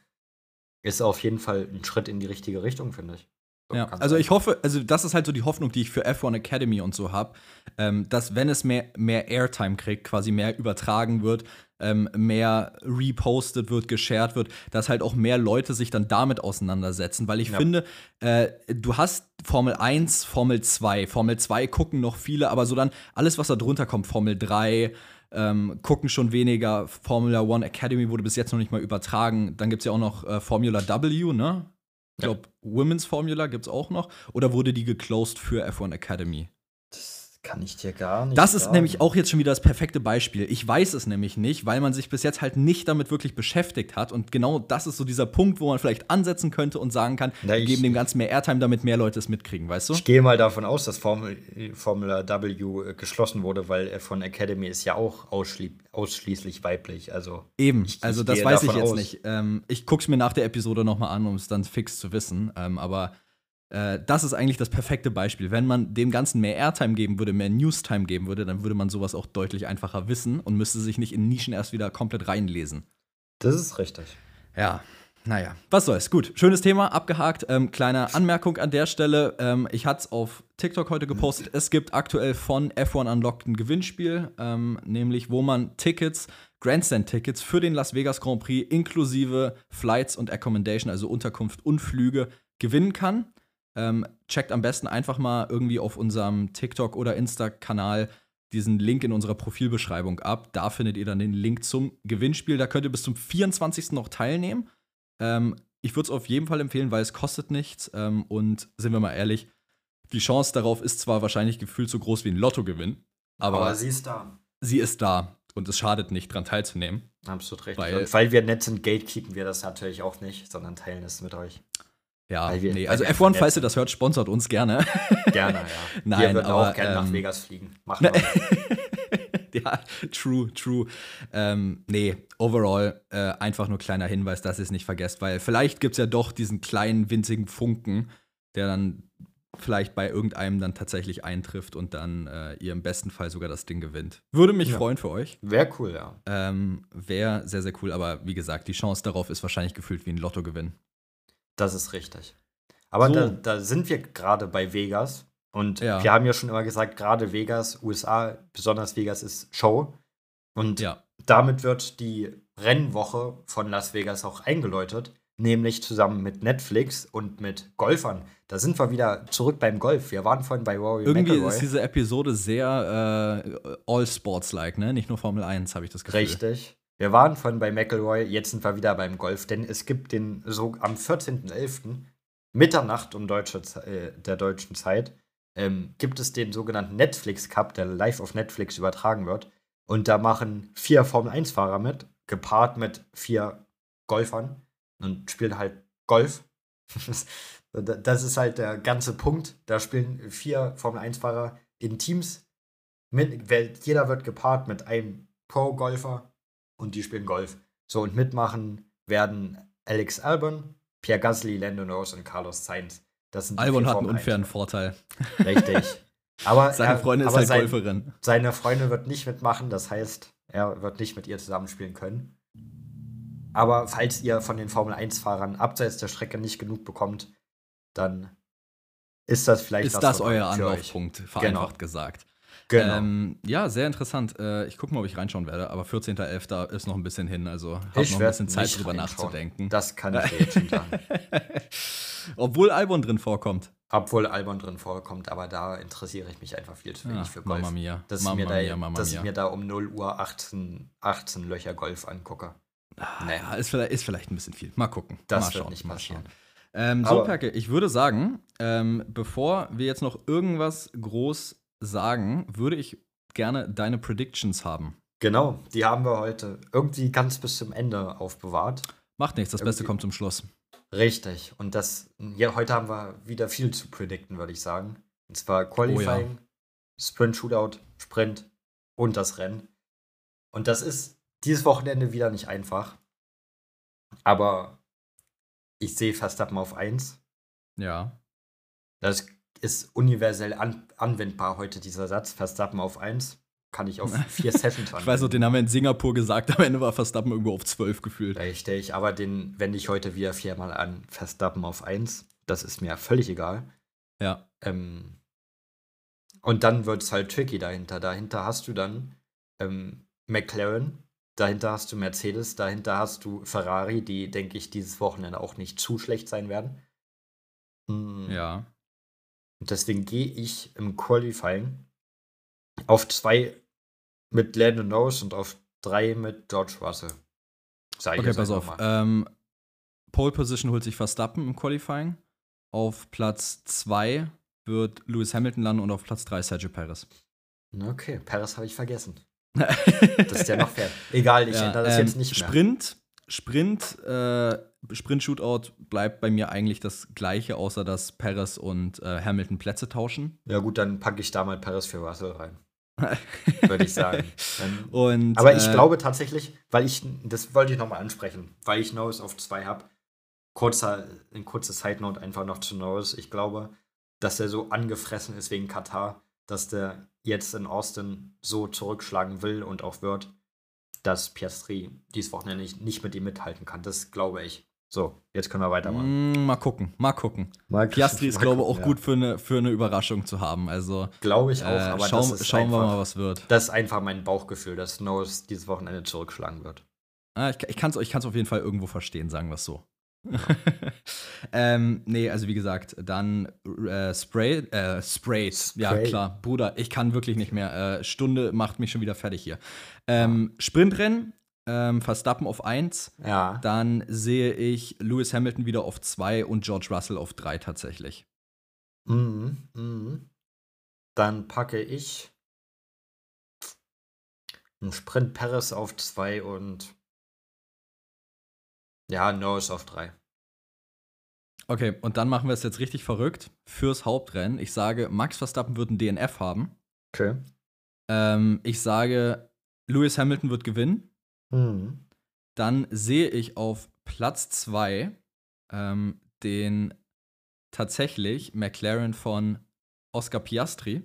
Ist auf jeden Fall ein Schritt in die richtige Richtung, finde ich. So ja, also ich hoffe, also das ist halt so die Hoffnung, die ich für F1 Academy und so habe, ähm, dass wenn es mehr, mehr Airtime kriegt, quasi mehr übertragen wird, ähm, mehr repostet wird, geshared wird, dass halt auch mehr Leute sich dann damit auseinandersetzen. Weil ich ja. finde, äh, du hast Formel 1, Formel 2. Formel 2 gucken noch viele, aber so dann alles, was da drunter kommt, Formel 3, ähm, gucken schon weniger. Formula One Academy wurde bis jetzt noch nicht mal übertragen. Dann gibt es ja auch noch äh, Formula W, ne? Ich glaube, ja. Women's Formula gibt es auch noch. Oder wurde die geclosed für F1 Academy? Kann ich dir gar nicht. Das ist sagen. nämlich auch jetzt schon wieder das perfekte Beispiel. Ich weiß es nämlich nicht, weil man sich bis jetzt halt nicht damit wirklich beschäftigt hat. Und genau das ist so dieser Punkt, wo man vielleicht ansetzen könnte und sagen kann, Na, wir geben dem Ganzen mehr Airtime, damit mehr Leute es mitkriegen, weißt du? Ich gehe mal davon aus, dass Formel, Formula W äh, geschlossen wurde, weil von Academy ist ja auch ausschli ausschließlich weiblich. Also Eben, ich, also das weiß ich jetzt aus. nicht. Ähm, ich gucke es mir nach der Episode nochmal an, um es dann fix zu wissen. Ähm, aber äh, das ist eigentlich das perfekte Beispiel. Wenn man dem Ganzen mehr Airtime geben würde, mehr Newstime geben würde, dann würde man sowas auch deutlich einfacher wissen und müsste sich nicht in Nischen erst wieder komplett reinlesen. Das ist richtig. Ja, naja, was soll's. Gut, schönes Thema, abgehakt. Ähm, kleine Anmerkung an der Stelle. Ähm, ich hatte es auf TikTok heute gepostet. Es gibt aktuell von F1 Unlocked ein Gewinnspiel, ähm, nämlich wo man Tickets, Grandstand-Tickets für den Las Vegas Grand Prix inklusive Flights und Accommodation, also Unterkunft und Flüge, gewinnen kann. Ähm, checkt am besten einfach mal irgendwie auf unserem TikTok oder Insta-Kanal diesen Link in unserer Profilbeschreibung ab. Da findet ihr dann den Link zum Gewinnspiel. Da könnt ihr bis zum 24. noch teilnehmen. Ähm, ich würde es auf jeden Fall empfehlen, weil es kostet nichts. Ähm, und sind wir mal ehrlich, die Chance darauf ist zwar wahrscheinlich gefühlt so groß wie ein Lottogewinn, aber, aber sie ist da. Sie ist da und es schadet nicht, daran teilzunehmen. Absolut richtig. Weil, und weil wir nett sind, gatekeepen wir das natürlich auch nicht, sondern teilen es mit euch. Ja, nee, also F1, falls ihr das hört, sponsert uns gerne. Gerne, ja. Nein, wir würden aber, auch gerne ähm, nach Vegas fliegen. Machen wir. ja, true, true. Ähm, nee, overall äh, einfach nur kleiner Hinweis, dass ihr es nicht vergesst, weil vielleicht gibt es ja doch diesen kleinen, winzigen Funken, der dann vielleicht bei irgendeinem dann tatsächlich eintrifft und dann äh, ihr im besten Fall sogar das Ding gewinnt. Würde mich ja. freuen für euch. Wäre cool, ja. Ähm, Wäre sehr, sehr cool, aber wie gesagt, die Chance darauf ist wahrscheinlich gefühlt wie ein Lottogewinn. Das ist richtig. Aber so. da, da, sind wir gerade bei Vegas. Und ja. wir haben ja schon immer gesagt, gerade Vegas, USA, besonders Vegas ist Show. Und ja. damit wird die Rennwoche von Las Vegas auch eingeläutet nämlich zusammen mit Netflix und mit Golfern. Da sind wir wieder zurück beim Golf. Wir waren vorhin bei Rory Irgendwie McElroy. ist diese Episode sehr äh, All-Sports-like, ne? Nicht nur Formel 1, habe ich das Gefühl. Richtig. Wir waren vorhin bei McElroy, jetzt sind wir wieder beim Golf, denn es gibt den so am 14.11. Mitternacht um deutsche, äh, der deutschen Zeit ähm, gibt es den sogenannten Netflix Cup, der live auf Netflix übertragen wird. Und da machen vier Formel 1-Fahrer mit, gepaart mit vier Golfern und spielen halt Golf. das ist halt der ganze Punkt. Da spielen vier Formel-1-Fahrer in Teams. jeder wird gepaart mit einem Pro-Golfer und die spielen Golf. So, und mitmachen werden Alex Albon, Pierre Gasly, Lando Norris und Carlos Sainz. Das sind Albon hat einen unfairen Vorteil. Richtig. Aber seine Freundin ist halt sein, Golferin. Seine Freundin wird nicht mitmachen, das heißt, er wird nicht mit ihr zusammenspielen können. Aber falls ihr von den Formel-1-Fahrern abseits der Strecke nicht genug bekommt, dann ist das vielleicht ist das, das euer Anlaufpunkt, vereinfacht genau. gesagt. Genau. Ähm, ja, sehr interessant. Äh, ich gucke mal, ob ich reinschauen werde, aber 14.11. ist noch ein bisschen hin, also habe noch ein bisschen Zeit drüber nachzudenken. Das kann ich jetzt schon sagen. Obwohl Albon drin vorkommt. Obwohl Albon drin vorkommt, aber da interessiere ich mich einfach viel zu wenig Ach, für Golf. Mama mia. Dass, Mama ich, mir mia, da, Mama dass ich mir da um 0 Uhr 18, 18 Löcher Golf angucke. Naja, ist vielleicht, ist vielleicht ein bisschen viel. Mal gucken. Das mal schauen, wird nicht passieren. Ähm, so, Perke, ich würde sagen, ähm, bevor wir jetzt noch irgendwas groß sagen, würde ich gerne deine Predictions haben. Genau, die haben wir heute irgendwie ganz bis zum Ende aufbewahrt. Macht nichts, das irgendwie. Beste kommt zum Schluss. Richtig, und das, ja, heute haben wir wieder viel zu predikten, würde ich sagen. Und zwar Qualifying, oh, ja. Sprint Shootout, Sprint und das Rennen. Und das ist dieses Wochenende wieder nicht einfach. Aber ich sehe Verstappen auf 1. Ja. Das ist universell an anwendbar heute, dieser Satz. Verstappen auf 1. Kann ich auf vier Sessions anwenden. Ich weiß noch, den haben wir in Singapur gesagt, am Ende war Verstappen irgendwo auf 12 gefühlt. Richtig, aber den wende ich heute wieder viermal an. Verstappen auf 1. Das ist mir völlig egal. Ja. Ähm, und dann wird es halt tricky dahinter. Dahinter hast du dann ähm, McLaren, Dahinter hast du Mercedes, dahinter hast du Ferrari, die, denke ich, dieses Wochenende auch nicht zu schlecht sein werden. Hm. Ja. Und deswegen gehe ich im Qualifying auf zwei mit Landon Norris und auf drei mit George Russell. Sag okay, pass auf. Ähm, Pole Position holt sich Verstappen im Qualifying. Auf Platz 2 wird Lewis Hamilton landen und auf Platz 3 Sergio Perez. Okay, Perez habe ich vergessen das ist ja noch fair. Egal, ich ja, ändere das ähm, jetzt nicht mehr. Sprint, Sprint, äh, Sprint-Shootout bleibt bei mir eigentlich das gleiche, außer dass Perez und äh, Hamilton Plätze tauschen. Ja, gut, dann packe ich da mal Perez für Russell rein. Würde ich sagen. Dann, und, aber ich äh, glaube tatsächlich, weil ich, das wollte ich nochmal ansprechen, weil ich Norris auf 2 habe. Kurzer, ein kurze Side Note einfach noch zu Norris. Ich glaube, dass er so angefressen ist wegen Katar, dass der jetzt in Austin so zurückschlagen will und auch wird, dass Piastri dieses Wochenende nicht, nicht mit ihm mithalten kann. Das glaube ich. So, jetzt können wir weitermachen. Mm, mal gucken, mal gucken. Mal Piastri ist, glaube ich, auch ja. gut für eine, für eine Überraschung zu haben. Also, glaube ich auch, äh, aber schauen, schauen einfach, wir mal, was wird. Das ist einfach mein Bauchgefühl, dass Norris dieses Wochenende zurückschlagen wird. Ah, ich ich kann es ich auf jeden Fall irgendwo verstehen, sagen wir es so. ähm, nee, also wie gesagt, dann äh, Spray, äh, Sprays. Ja, klar. Bruder, ich kann wirklich nicht mehr. Äh, Stunde macht mich schon wieder fertig hier. Ähm. Sprintrennen, ähm, Verstappen auf 1. Ja. Dann sehe ich Lewis Hamilton wieder auf 2 und George Russell auf 3 tatsächlich. Mhm, mhm. Dann packe ich einen Sprint Paris auf 2 und ja, Norris auf 3. Okay, und dann machen wir es jetzt richtig verrückt fürs Hauptrennen. Ich sage, Max Verstappen wird ein DNF haben. Okay. Ähm, ich sage, Lewis Hamilton wird gewinnen. Mhm. Dann sehe ich auf Platz 2 ähm, den tatsächlich McLaren von Oscar Piastri.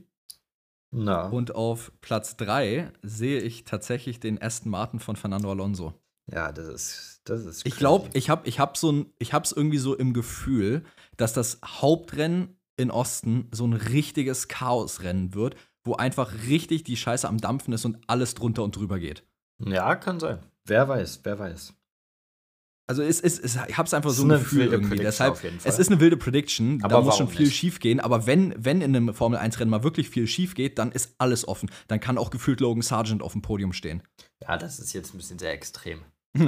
Na. Und auf Platz 3 sehe ich tatsächlich den Aston Martin von Fernando Alonso. Ja, das ist, das ist. Ich glaube, ich habe ich hab so ein, ich habe es irgendwie so im Gefühl, dass das Hauptrennen in Osten so ein richtiges Chaosrennen wird, wo einfach richtig die Scheiße am Dampfen ist und alles drunter und drüber geht. Ja, kann sein. Wer weiß, wer weiß. Also es ist, es, ich habe es einfach so ein Gefühl irgendwie. Deshalb, es ist eine wilde Prediction. Aber da muss schon viel nicht? schief gehen. Aber wenn, wenn in einem Formel 1-Rennen mal wirklich viel schief geht, dann ist alles offen. Dann kann auch gefühlt Logan Sargent auf dem Podium stehen. Ja, das ist jetzt ein bisschen sehr extrem.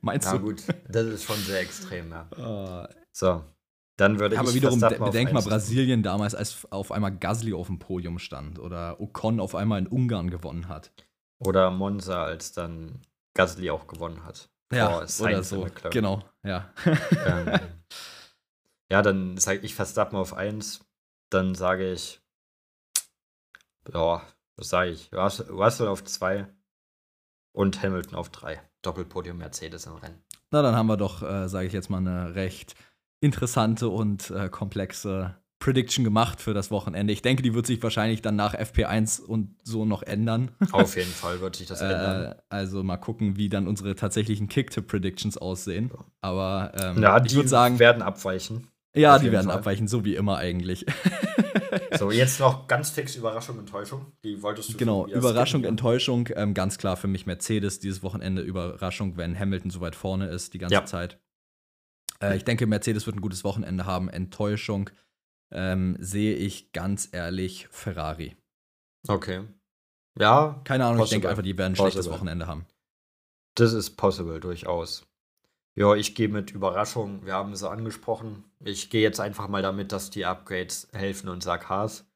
Meinst Na, du? gut, das ist schon sehr extrem, ja. Uh, so, dann würde ich. Aber wiederum, bedenk mal Brasilien damals, als auf einmal Gasly auf dem Podium stand oder Ocon auf einmal in Ungarn gewonnen hat. Oder Monza, als dann Gasly auch gewonnen hat. Ja, oh, oder so. Genau, ja. ähm, ja, dann sage ich Verstappen auf 1. Dann sage ich, ja, was sage ich? Russell auf 2 und Hamilton auf 3. Doppelpodium Mercedes im Rennen. Na, dann haben wir doch, äh, sage ich jetzt mal, eine recht interessante und äh, komplexe Prediction gemacht für das Wochenende. Ich denke, die wird sich wahrscheinlich dann nach FP1 und so noch ändern. Auf jeden Fall wird sich das ändern. Äh, also mal gucken, wie dann unsere tatsächlichen Kick-Tip-Predictions aussehen. Aber ähm, ja, ich würde sagen. werden abweichen. Ja, die werden Fall. abweichen, so wie immer eigentlich. so, jetzt noch ganz fix Überraschung, Enttäuschung. Die wolltest du Genau, Überraschung, skippen, Enttäuschung. Ähm, ganz klar für mich Mercedes dieses Wochenende. Überraschung, wenn Hamilton so weit vorne ist die ganze ja. Zeit. Äh, ich denke, Mercedes wird ein gutes Wochenende haben. Enttäuschung ähm, sehe ich ganz ehrlich Ferrari. Okay. Ja. Keine Ahnung, possible. ich denke einfach, die werden ein schlechtes Wochenende haben. Das ist possible, durchaus. Ja, ich gehe mit Überraschung. Wir haben es angesprochen. Ich gehe jetzt einfach mal damit, dass die Upgrades helfen und sag Haas.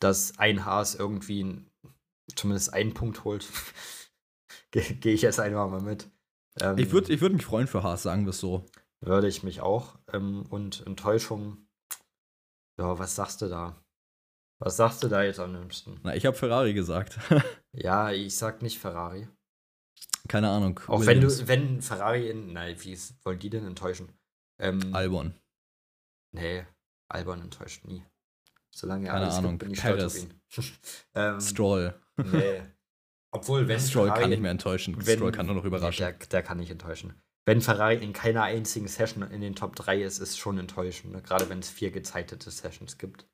Dass ein Haas irgendwie zumindest einen Punkt holt. gehe geh ich jetzt einfach mal mit. Ähm, ich würde ich würd mich freuen für Haas, sagen wir es so. Würde ich mich auch. Ähm, und Enttäuschung. Ja, was sagst du da? Was sagst du da jetzt am liebsten? Na, ich habe Ferrari gesagt. ja, ich sag nicht Ferrari. Keine Ahnung. Auch wenn du, wenn Ferrari in, nein, wie wollen die denn enttäuschen? Ähm, Albon. Nee, Albon enttäuscht nie. Solange er Keine alles Ahnung. Gibt, bin ich Paris. ähm, Stroll. Nee. Obwohl, wenn Stroll Ferrari, kann nicht mehr enttäuschen. Wenn, Stroll kann nur noch überraschen. Der, der, kann nicht enttäuschen. Wenn Ferrari in keiner einzigen Session in den Top 3 ist, ist schon enttäuschend. Ne? Gerade wenn es vier gezeitete Sessions gibt.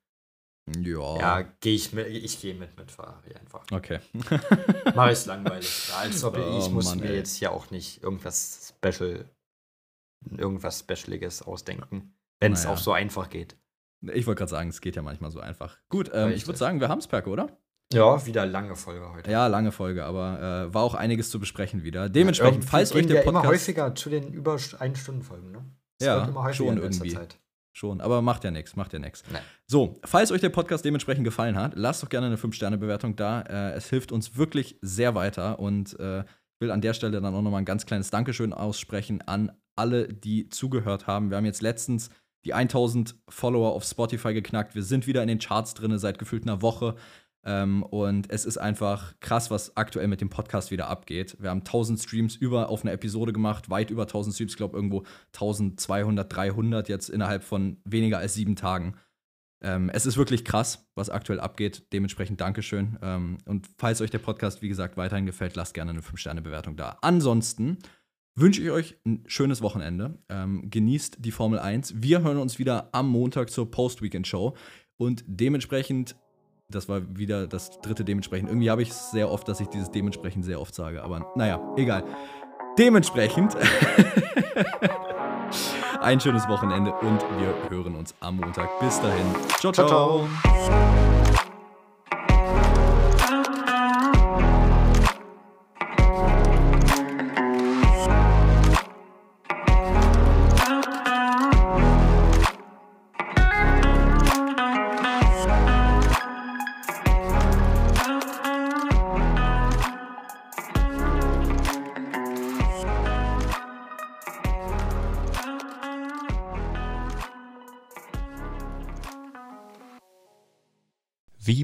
Ja. Ja, gehe ich mit, ich gehe mit mit Ferrari einfach. Okay. Mach ich es langweilig. Als ob oh, ich muss Mann, mir ey. jetzt hier auch nicht irgendwas Special, irgendwas Specialiges ausdenken, wenn es naja. auch so einfach geht. Ich wollte gerade sagen, es geht ja manchmal so einfach. Gut, ähm, ich würde sagen, wir haben es, Perke, oder? Ja, wieder lange Folge heute. Ja, lange Folge, aber äh, war auch einiges zu besprechen wieder. Dementsprechend, ja, falls euch der Podcast immer häufiger zu den über 1 Stunden Folgen, ne? Das ja, schon irgendwie. Zeit. Schon, aber macht ja nichts, macht ja nichts. So, falls euch der Podcast dementsprechend gefallen hat, lasst doch gerne eine 5-Sterne-Bewertung da. Äh, es hilft uns wirklich sehr weiter und äh, will an der Stelle dann auch nochmal ein ganz kleines Dankeschön aussprechen an alle, die zugehört haben. Wir haben jetzt letztens die 1000 Follower auf Spotify geknackt. Wir sind wieder in den Charts drin seit gefühlt einer Woche. Ähm, und es ist einfach krass, was aktuell mit dem Podcast wieder abgeht. Wir haben 1000 Streams über auf eine Episode gemacht, weit über 1000 Streams, ich glaube irgendwo 1200, 300 jetzt innerhalb von weniger als sieben Tagen. Ähm, es ist wirklich krass, was aktuell abgeht. Dementsprechend Dankeschön. Ähm, und falls euch der Podcast, wie gesagt, weiterhin gefällt, lasst gerne eine 5-Sterne-Bewertung da. Ansonsten wünsche ich euch ein schönes Wochenende. Ähm, genießt die Formel 1. Wir hören uns wieder am Montag zur Post-Weekend-Show. Und dementsprechend das war wieder das dritte dementsprechend. Irgendwie habe ich es sehr oft, dass ich dieses dementsprechend sehr oft sage. Aber naja, egal. Dementsprechend ein schönes Wochenende und wir hören uns am Montag. Bis dahin. ciao. ciao. ciao,